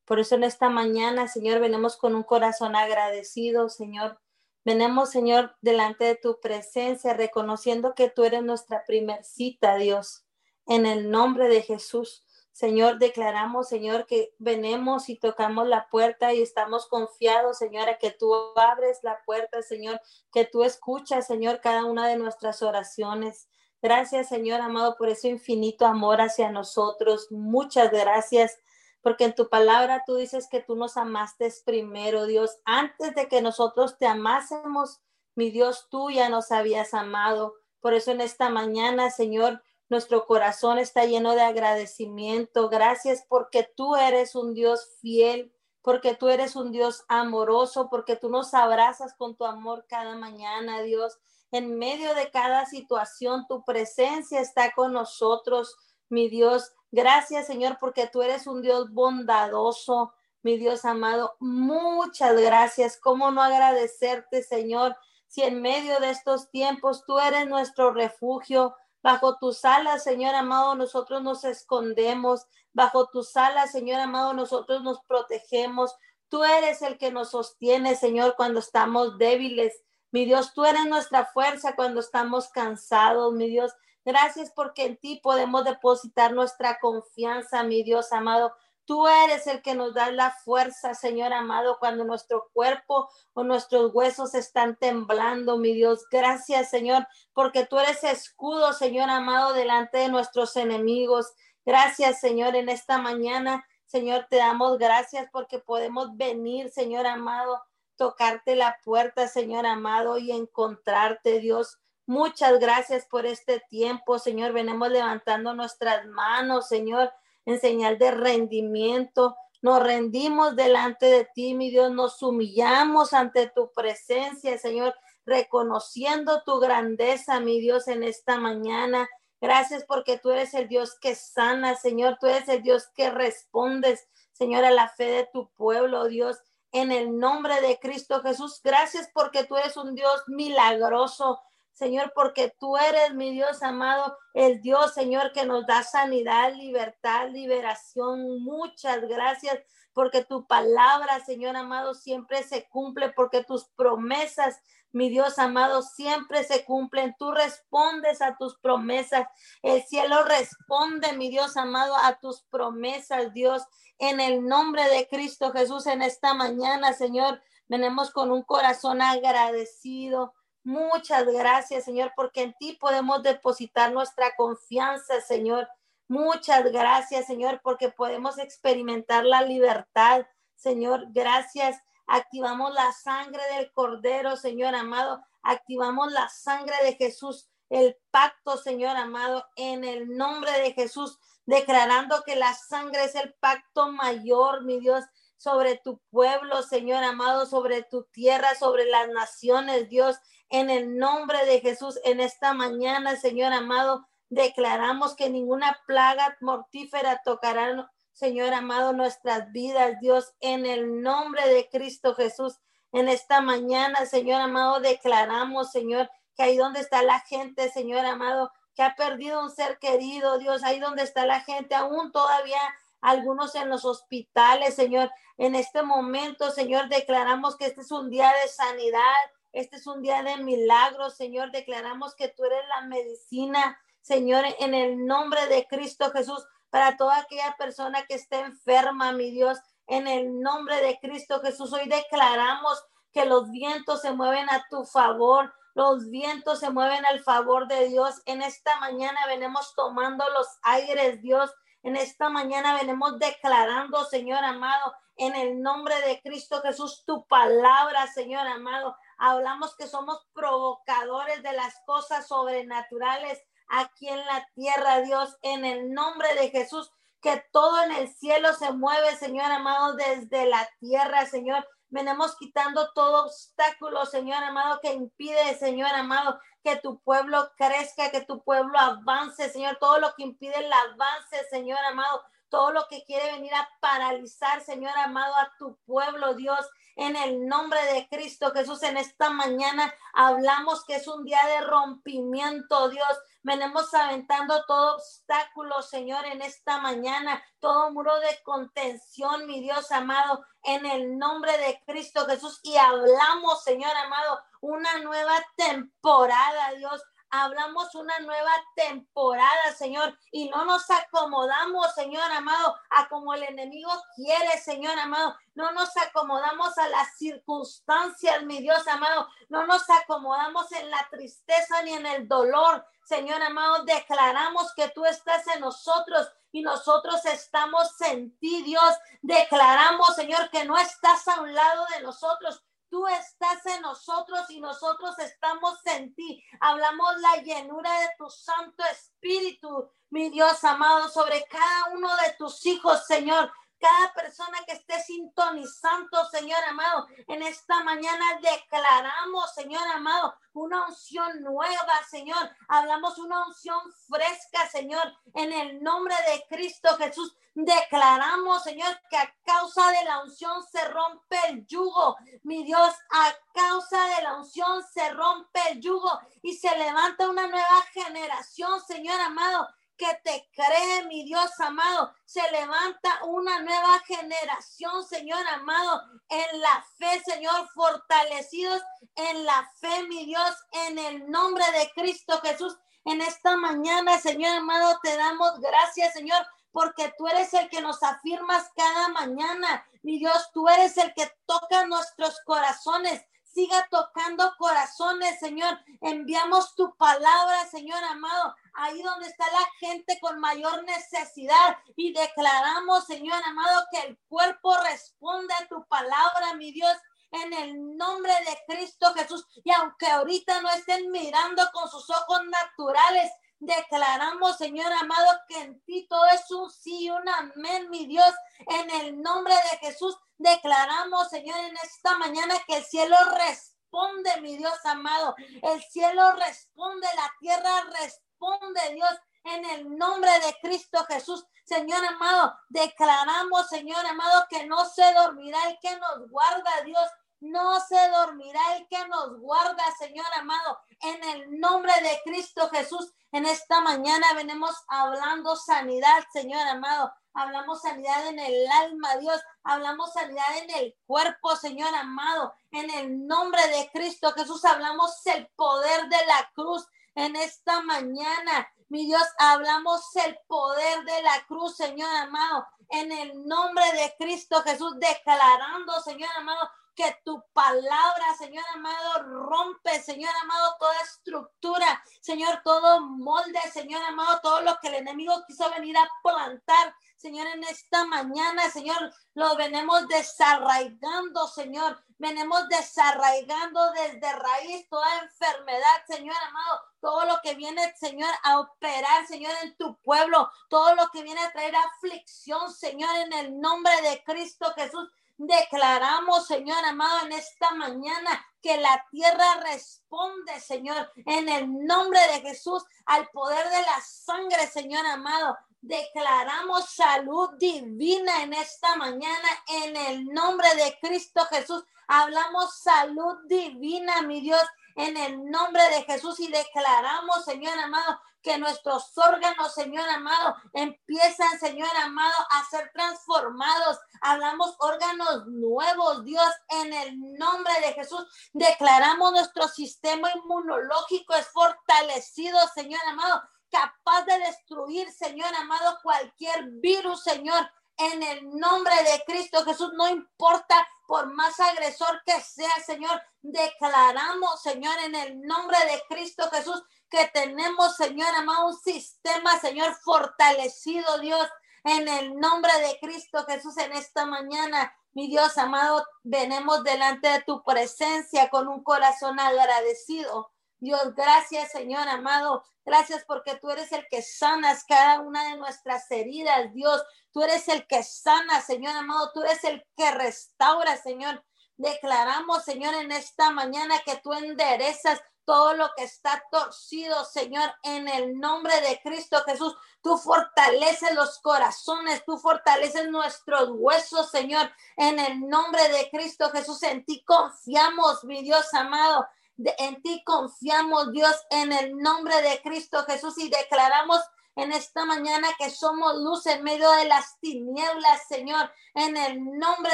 Por eso en esta mañana, Señor, venimos con un corazón agradecido, Señor, Venemos, Señor, delante de tu presencia, reconociendo que tú eres nuestra primer cita, Dios. En el nombre de Jesús, Señor, declaramos, Señor, que venemos y tocamos la puerta y estamos confiados, Señor, a que tú abres la puerta, Señor, que tú escuchas, Señor, cada una de nuestras oraciones. Gracias, Señor amado, por ese infinito amor hacia nosotros. Muchas gracias porque en tu palabra tú dices que tú nos amaste primero, Dios, antes de que nosotros te amásemos, mi Dios, tú ya nos habías amado. Por eso en esta mañana, Señor, nuestro corazón está lleno de agradecimiento. Gracias porque tú eres un Dios fiel, porque tú eres un Dios amoroso, porque tú nos abrazas con tu amor cada mañana, Dios. En medio de cada situación, tu presencia está con nosotros, mi Dios. Gracias, Señor, porque tú eres un Dios bondadoso, mi Dios amado. Muchas gracias. ¿Cómo no agradecerte, Señor? Si en medio de estos tiempos tú eres nuestro refugio, bajo tus alas, Señor amado, nosotros nos escondemos. Bajo tus alas, Señor amado, nosotros nos protegemos. Tú eres el que nos sostiene, Señor, cuando estamos débiles. Mi Dios, tú eres nuestra fuerza cuando estamos cansados, mi Dios. Gracias porque en ti podemos depositar nuestra confianza, mi Dios amado. Tú eres el que nos da la fuerza, Señor amado, cuando nuestro cuerpo o nuestros huesos están temblando, mi Dios. Gracias, Señor, porque tú eres escudo, Señor amado, delante de nuestros enemigos. Gracias, Señor, en esta mañana, Señor, te damos gracias porque podemos venir, Señor amado, tocarte la puerta, Señor amado, y encontrarte, Dios. Muchas gracias por este tiempo, Señor. Venimos levantando nuestras manos, Señor, en señal de rendimiento. Nos rendimos delante de ti, mi Dios. Nos humillamos ante tu presencia, Señor, reconociendo tu grandeza, mi Dios, en esta mañana. Gracias porque tú eres el Dios que sana, Señor. Tú eres el Dios que respondes, Señor, a la fe de tu pueblo, Dios. En el nombre de Cristo Jesús, gracias porque tú eres un Dios milagroso. Señor, porque tú eres mi Dios amado, el Dios, Señor, que nos da sanidad, libertad, liberación. Muchas gracias porque tu palabra, Señor amado, siempre se cumple, porque tus promesas, mi Dios amado, siempre se cumplen. Tú respondes a tus promesas. El cielo responde, mi Dios amado, a tus promesas, Dios, en el nombre de Cristo Jesús en esta mañana, Señor. Venimos con un corazón agradecido. Muchas gracias, Señor, porque en ti podemos depositar nuestra confianza, Señor. Muchas gracias, Señor, porque podemos experimentar la libertad. Señor, gracias. Activamos la sangre del Cordero, Señor amado. Activamos la sangre de Jesús, el pacto, Señor amado, en el nombre de Jesús, declarando que la sangre es el pacto mayor, mi Dios, sobre tu pueblo, Señor amado, sobre tu tierra, sobre las naciones, Dios, en el nombre de Jesús, en esta mañana, Señor amado Declaramos que ninguna plaga mortífera tocará, Señor amado, nuestras vidas, Dios, en el nombre de Cristo Jesús. En esta mañana, Señor amado, declaramos, Señor, que ahí donde está la gente, Señor amado, que ha perdido un ser querido, Dios, ahí donde está la gente, aún todavía algunos en los hospitales, Señor. En este momento, Señor, declaramos que este es un día de sanidad, este es un día de milagros, Señor. Declaramos que tú eres la medicina, Señor, en el nombre de Cristo Jesús, para toda aquella persona que esté enferma, mi Dios, en el nombre de Cristo Jesús, hoy declaramos que los vientos se mueven a tu favor, los vientos se mueven al favor de Dios. En esta mañana venimos tomando los aires, Dios. En esta mañana venimos declarando, Señor amado, en el nombre de Cristo Jesús, tu palabra, Señor amado. Hablamos que somos provocadores de las cosas sobrenaturales aquí en la tierra, Dios, en el nombre de Jesús, que todo en el cielo se mueve, Señor amado, desde la tierra, Señor. Venimos quitando todo obstáculo, Señor amado, que impide, Señor amado, que tu pueblo crezca, que tu pueblo avance, Señor. Todo lo que impide el avance, Señor amado, todo lo que quiere venir a paralizar, Señor amado, a tu pueblo, Dios. En el nombre de Cristo Jesús, en esta mañana hablamos que es un día de rompimiento, Dios. Venimos aventando todo obstáculo, Señor, en esta mañana, todo muro de contención, mi Dios amado, en el nombre de Cristo Jesús. Y hablamos, Señor amado, una nueva temporada, Dios hablamos una nueva temporada, Señor, y no nos acomodamos, Señor amado, a como el enemigo quiere, Señor amado. No nos acomodamos a las circunstancias, mi Dios amado. No nos acomodamos en la tristeza ni en el dolor. Señor amado, declaramos que tú estás en nosotros y nosotros estamos en ti, Dios. Declaramos, Señor, que no estás a un lado de nosotros, Tú estás en nosotros y nosotros estamos en ti. Hablamos la llenura de tu Santo Espíritu, mi Dios amado, sobre cada uno de tus hijos, Señor cada persona que esté sintonizando, Señor amado, en esta mañana declaramos, Señor amado, una unción nueva, Señor. Hablamos una unción fresca, Señor, en el nombre de Cristo Jesús. Declaramos, Señor, que a causa de la unción se rompe el yugo. Mi Dios, a causa de la unción se rompe el yugo y se levanta una nueva generación, Señor amado que te cree, mi Dios amado. Se levanta una nueva generación, Señor amado, en la fe, Señor, fortalecidos en la fe, mi Dios, en el nombre de Cristo Jesús. En esta mañana, Señor amado, te damos gracias, Señor, porque tú eres el que nos afirmas cada mañana. Mi Dios, tú eres el que toca nuestros corazones siga tocando corazones, Señor. Enviamos tu palabra, Señor amado, ahí donde está la gente con mayor necesidad y declaramos, Señor amado, que el cuerpo responde a tu palabra, mi Dios en el nombre de Cristo Jesús. Y aunque ahorita no estén mirando con sus ojos naturales, declaramos, Señor amado, que en ti todo es un sí un amén, mi Dios. En el nombre de Jesús declaramos, Señor, en esta mañana que el cielo responde, mi Dios amado. El cielo responde, la tierra responde, Dios. En el nombre de Cristo Jesús, Señor amado, declaramos, Señor amado, que no se dormirá el que nos guarda, Dios no se dormirá el que nos guarda, Señor amado, en el nombre de Cristo Jesús. En esta mañana venimos hablando sanidad, Señor amado. Hablamos sanidad en el alma, Dios. Hablamos sanidad en el cuerpo, Señor amado. En el nombre de Cristo Jesús hablamos el poder de la cruz en esta mañana. Mi Dios, hablamos el poder de la cruz, Señor amado, en el nombre de Cristo Jesús, declarando, Señor amado, que tu palabra, Señor amado, rompe, Señor amado, toda estructura, Señor, todo molde, Señor amado, todo lo que el enemigo quiso venir a plantar, Señor, en esta mañana, Señor, lo venimos desarraigando, Señor, venimos desarraigando desde raíz toda enfermedad, Señor amado, todo lo que viene, Señor, a operar, Señor, en tu pueblo, todo lo que viene a traer aflicción, Señor, en el nombre de Cristo Jesús. Declaramos, Señor amado, en esta mañana que la tierra responde, Señor, en el nombre de Jesús, al poder de la sangre, Señor amado. Declaramos salud divina en esta mañana en el nombre de Cristo Jesús. Hablamos salud divina, mi Dios, en el nombre de Jesús y declaramos, Señor amado, que nuestros órganos, Señor amado, empiezan, Señor amado, a ser transformados. Hablamos órganos nuevos, Dios, en el nombre de Jesús. Declaramos nuestro sistema inmunológico es fortalecido, Señor amado, capaz de destruir, Señor amado, cualquier virus, Señor, en el nombre de Cristo Jesús, no importa por más agresor que sea, Señor, declaramos, Señor, en el nombre de Cristo Jesús, que tenemos, Señor amado, un sistema, Señor, fortalecido, Dios, en el nombre de Cristo Jesús en esta mañana. Mi Dios amado, venemos delante de tu presencia con un corazón agradecido. Dios, gracias, Señor amado. Gracias porque tú eres el que sanas cada una de nuestras heridas, Dios. Tú eres el que sana, Señor amado. Tú eres el que restaura, Señor. Declaramos, Señor, en esta mañana que tú enderezas todo lo que está torcido, Señor, en el nombre de Cristo Jesús. Tú fortaleces los corazones, tú fortaleces nuestros huesos, Señor, en el nombre de Cristo Jesús. En ti confiamos, mi Dios amado. En ti confiamos, Dios, en el nombre de Cristo Jesús y declaramos en esta mañana que somos luz en medio de las tinieblas, Señor, en el nombre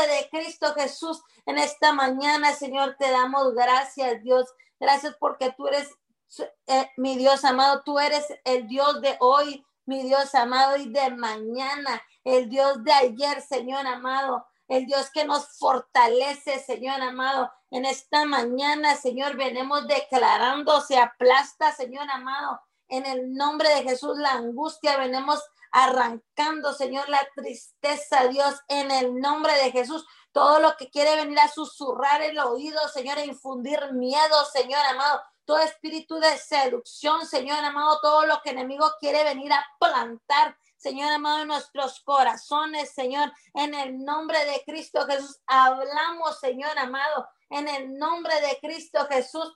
de Cristo Jesús. En esta mañana, Señor, te damos gracias, Dios. Gracias porque tú eres eh, mi Dios amado, tú eres el Dios de hoy, mi Dios amado, y de mañana, el Dios de ayer, Señor amado, el Dios que nos fortalece, Señor amado. En esta mañana, Señor, venimos declarando, se aplasta, Señor amado, en el nombre de Jesús, la angustia, venimos arrancando, Señor, la tristeza, Dios, en el nombre de Jesús todo lo que quiere venir a susurrar el oído, Señor, e infundir miedo, Señor amado, todo espíritu de seducción, Señor amado, todo lo que enemigo quiere venir a plantar, Señor amado, nuestros corazones, Señor, en el nombre de Cristo Jesús, hablamos, Señor amado, en el nombre de Cristo Jesús,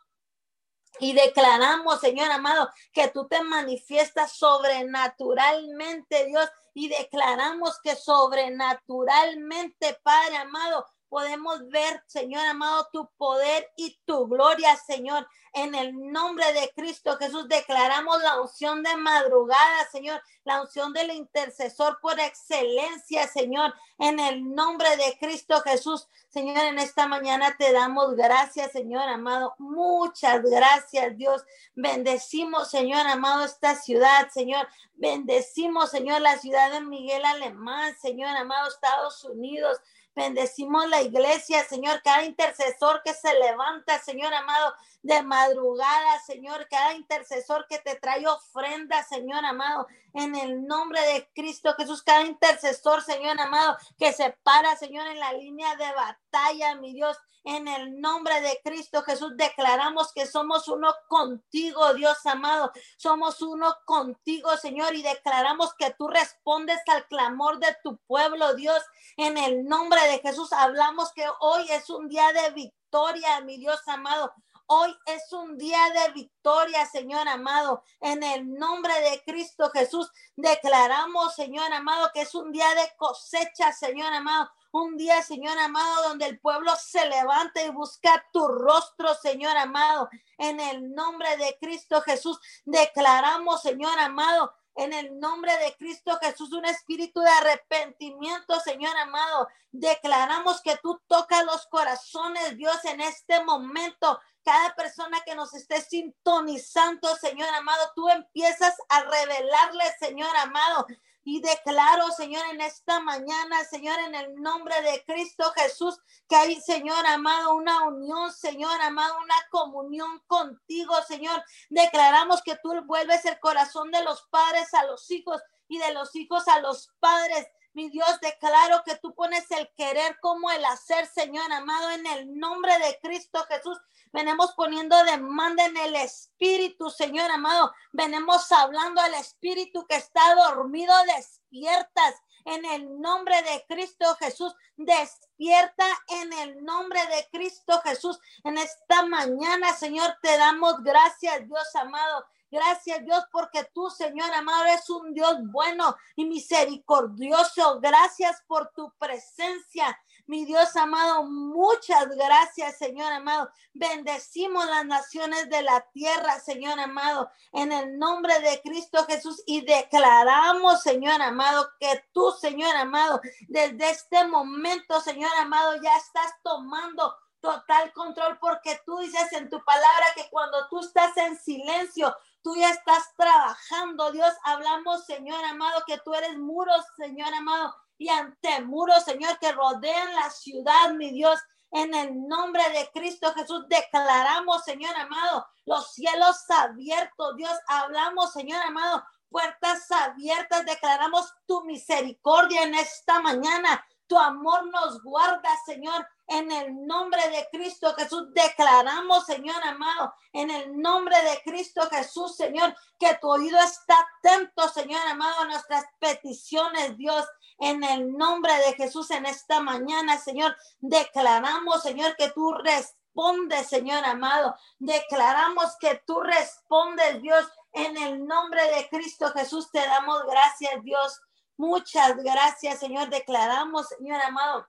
y declaramos, Señor amado, que tú te manifiestas sobrenaturalmente, Dios, y declaramos que sobrenaturalmente, Padre amado, podemos ver, Señor amado, tu poder y tu gloria, Señor. En el nombre de Cristo Jesús declaramos la unción de madrugada, Señor, la unción del intercesor por excelencia, Señor. En el nombre de Cristo Jesús, Señor, en esta mañana te damos gracias, Señor amado. Muchas gracias, Dios. Bendecimos, Señor amado, esta ciudad, Señor. Bendecimos, Señor, la ciudad de Miguel Alemán, Señor amado, Estados Unidos. Bendecimos la iglesia, Señor, cada intercesor que se levanta, Señor amado, de madrugada, Señor, cada intercesor que te trae ofrenda, Señor amado, en el nombre de Cristo Jesús, cada intercesor, Señor amado, que se para, Señor, en la línea de batalla, mi Dios, en el nombre de Cristo Jesús declaramos que somos uno contigo, Dios amado. Somos uno contigo, Señor, y declaramos que tú respondes al clamor de tu pueblo, Dios. En el nombre de Jesús hablamos que hoy es un día de victoria, mi Dios amado. Hoy es un día de victoria, Señor amado. En el nombre de Cristo Jesús, declaramos, Señor amado, que es un día de cosecha, Señor amado. Un día, Señor amado, donde el pueblo se levanta y busca tu rostro, Señor amado. En el nombre de Cristo Jesús, declaramos, Señor amado, en el nombre de Cristo Jesús, un espíritu de arrepentimiento, Señor amado. Declaramos que tú tocas los corazones, Dios, en este momento. Cada persona que nos esté sintonizando, Señor amado, tú empiezas a revelarle, Señor amado, y declaro, Señor, en esta mañana, Señor, en el nombre de Cristo Jesús, que hay, Señor amado, una unión, Señor amado, una comunión contigo, Señor. Declaramos que tú vuelves el corazón de los padres a los hijos y de los hijos a los padres. Mi Dios, declaro que tú pones el querer como el hacer, Señor amado, en el nombre de Cristo Jesús. Venemos poniendo demanda en el Espíritu, Señor amado. Venemos hablando al Espíritu que está dormido, despiertas en el nombre de Cristo Jesús. Despierta en el nombre de Cristo Jesús. En esta mañana, Señor, te damos gracias, Dios amado. Gracias Dios porque tú, Señor amado, eres un Dios bueno y misericordioso. Gracias por tu presencia. Mi Dios amado, muchas gracias, Señor amado. Bendecimos las naciones de la tierra, Señor amado, en el nombre de Cristo Jesús y declaramos, Señor amado, que tú, Señor amado, desde este momento, Señor amado, ya estás tomando total control porque tú dices en tu palabra que cuando tú estás en silencio, tú ya estás trabajando, Dios. Hablamos, Señor amado, que tú eres muros, Señor amado, y ante muros, Señor, que rodean la ciudad, mi Dios. En el nombre de Cristo Jesús declaramos, Señor amado, los cielos abiertos, Dios. Hablamos, Señor amado, puertas abiertas. Declaramos tu misericordia en esta mañana. Tu amor nos guarda, Señor. En el nombre de Cristo Jesús declaramos, Señor amado, en el nombre de Cristo Jesús, Señor, que tu oído está atento, Señor amado, a nuestras peticiones, Dios. En el nombre de Jesús en esta mañana, Señor, declaramos, Señor, que tú respondes, Señor amado. Declaramos que tú respondes, Dios. En el nombre de Cristo Jesús te damos gracias, Dios. Muchas gracias, Señor. Declaramos, Señor amado,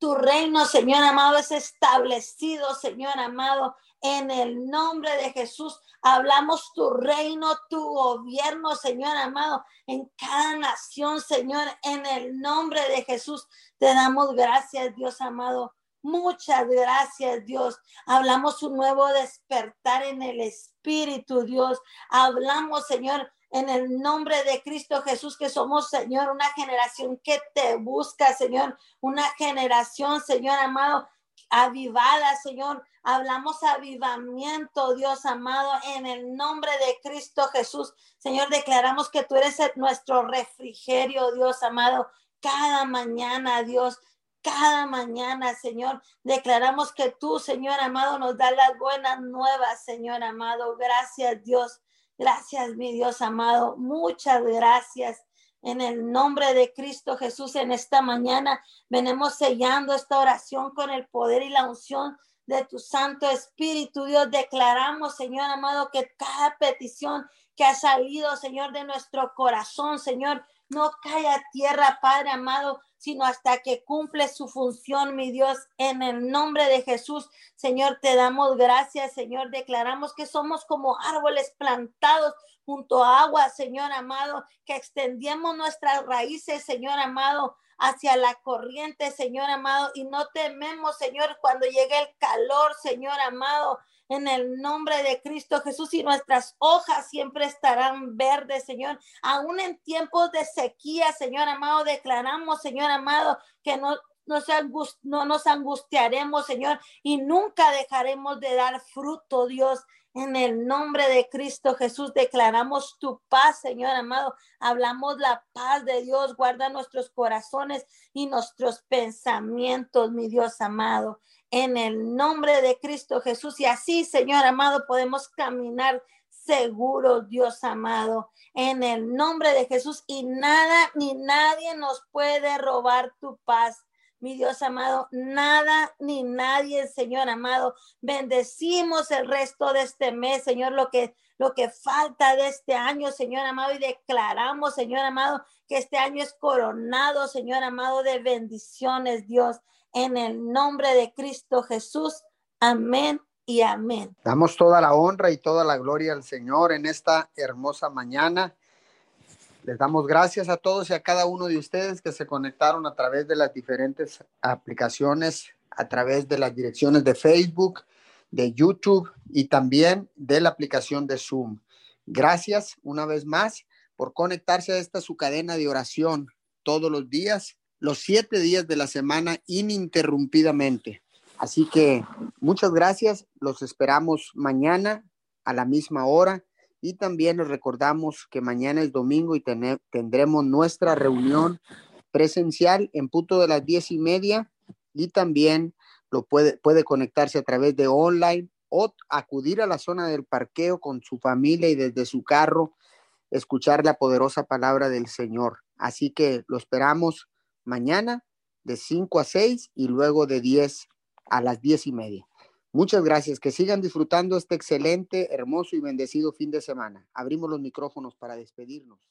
tu reino, Señor amado, es establecido, Señor amado, en el nombre de Jesús. Hablamos tu reino, tu gobierno, Señor amado, en cada nación, Señor, en el nombre de Jesús. Te damos gracias, Dios amado. Muchas gracias, Dios. Hablamos un nuevo despertar en el Espíritu, Dios. Hablamos, Señor, en el nombre de Cristo Jesús, que somos, Señor, una generación que te busca, Señor, una generación, Señor amado, avivada, Señor. Hablamos avivamiento, Dios amado, en el nombre de Cristo Jesús. Señor, declaramos que tú eres nuestro refrigerio, Dios amado, cada mañana, Dios. Cada mañana, Señor, declaramos que tú, Señor amado, nos da las buenas nuevas, Señor amado. Gracias, Dios. Gracias, mi Dios amado. Muchas gracias. En el nombre de Cristo Jesús, en esta mañana venimos sellando esta oración con el poder y la unción de tu Santo Espíritu. Dios, declaramos, Señor amado, que cada petición que ha salido, Señor, de nuestro corazón, Señor, no cae a tierra, Padre amado, sino hasta que cumple su función, mi Dios, en el nombre de Jesús. Señor, te damos gracias, Señor. Declaramos que somos como árboles plantados junto a agua, Señor amado, que extendemos nuestras raíces, Señor amado, hacia la corriente, Señor amado, y no tememos, Señor, cuando llegue el calor, Señor amado, en el nombre de Cristo Jesús y nuestras hojas siempre estarán verdes, Señor. Aún en tiempos de sequía, Señor amado, declaramos, Señor amado, que no, no nos angustiaremos, Señor, y nunca dejaremos de dar fruto, Dios. En el nombre de Cristo Jesús declaramos tu paz, Señor amado. Hablamos la paz de Dios. Guarda nuestros corazones y nuestros pensamientos, mi Dios amado en el nombre de Cristo Jesús. Y así, Señor amado, podemos caminar seguros, Dios amado, en el nombre de Jesús. Y nada ni nadie nos puede robar tu paz. mi Dios amado, nada ni nadie, Señor amado. Bendecimos el resto de este mes, Señor, lo que lo que falta de este año, Señor amado, y declaramos, Señor amado, que este año es coronado, Señor amado, de bendiciones, Dios, en el nombre de Cristo Jesús. Amén y amén. Damos toda la honra y toda la gloria al Señor en esta hermosa mañana. Les damos gracias a todos y a cada uno de ustedes que se conectaron a través de las diferentes aplicaciones, a través de las direcciones de Facebook, de YouTube y también de la aplicación de Zoom. Gracias una vez más por conectarse a esta su cadena de oración todos los días, los siete días de la semana ininterrumpidamente. Así que muchas gracias. Los esperamos mañana a la misma hora y también les recordamos que mañana es domingo y tendremos nuestra reunión presencial en punto de las diez y media y también lo puede, puede conectarse a través de online o acudir a la zona del parqueo con su familia y desde su carro escuchar la poderosa palabra del Señor. Así que lo esperamos mañana de 5 a 6 y luego de 10 a las diez y media. Muchas gracias. Que sigan disfrutando este excelente, hermoso y bendecido fin de semana. Abrimos los micrófonos para despedirnos.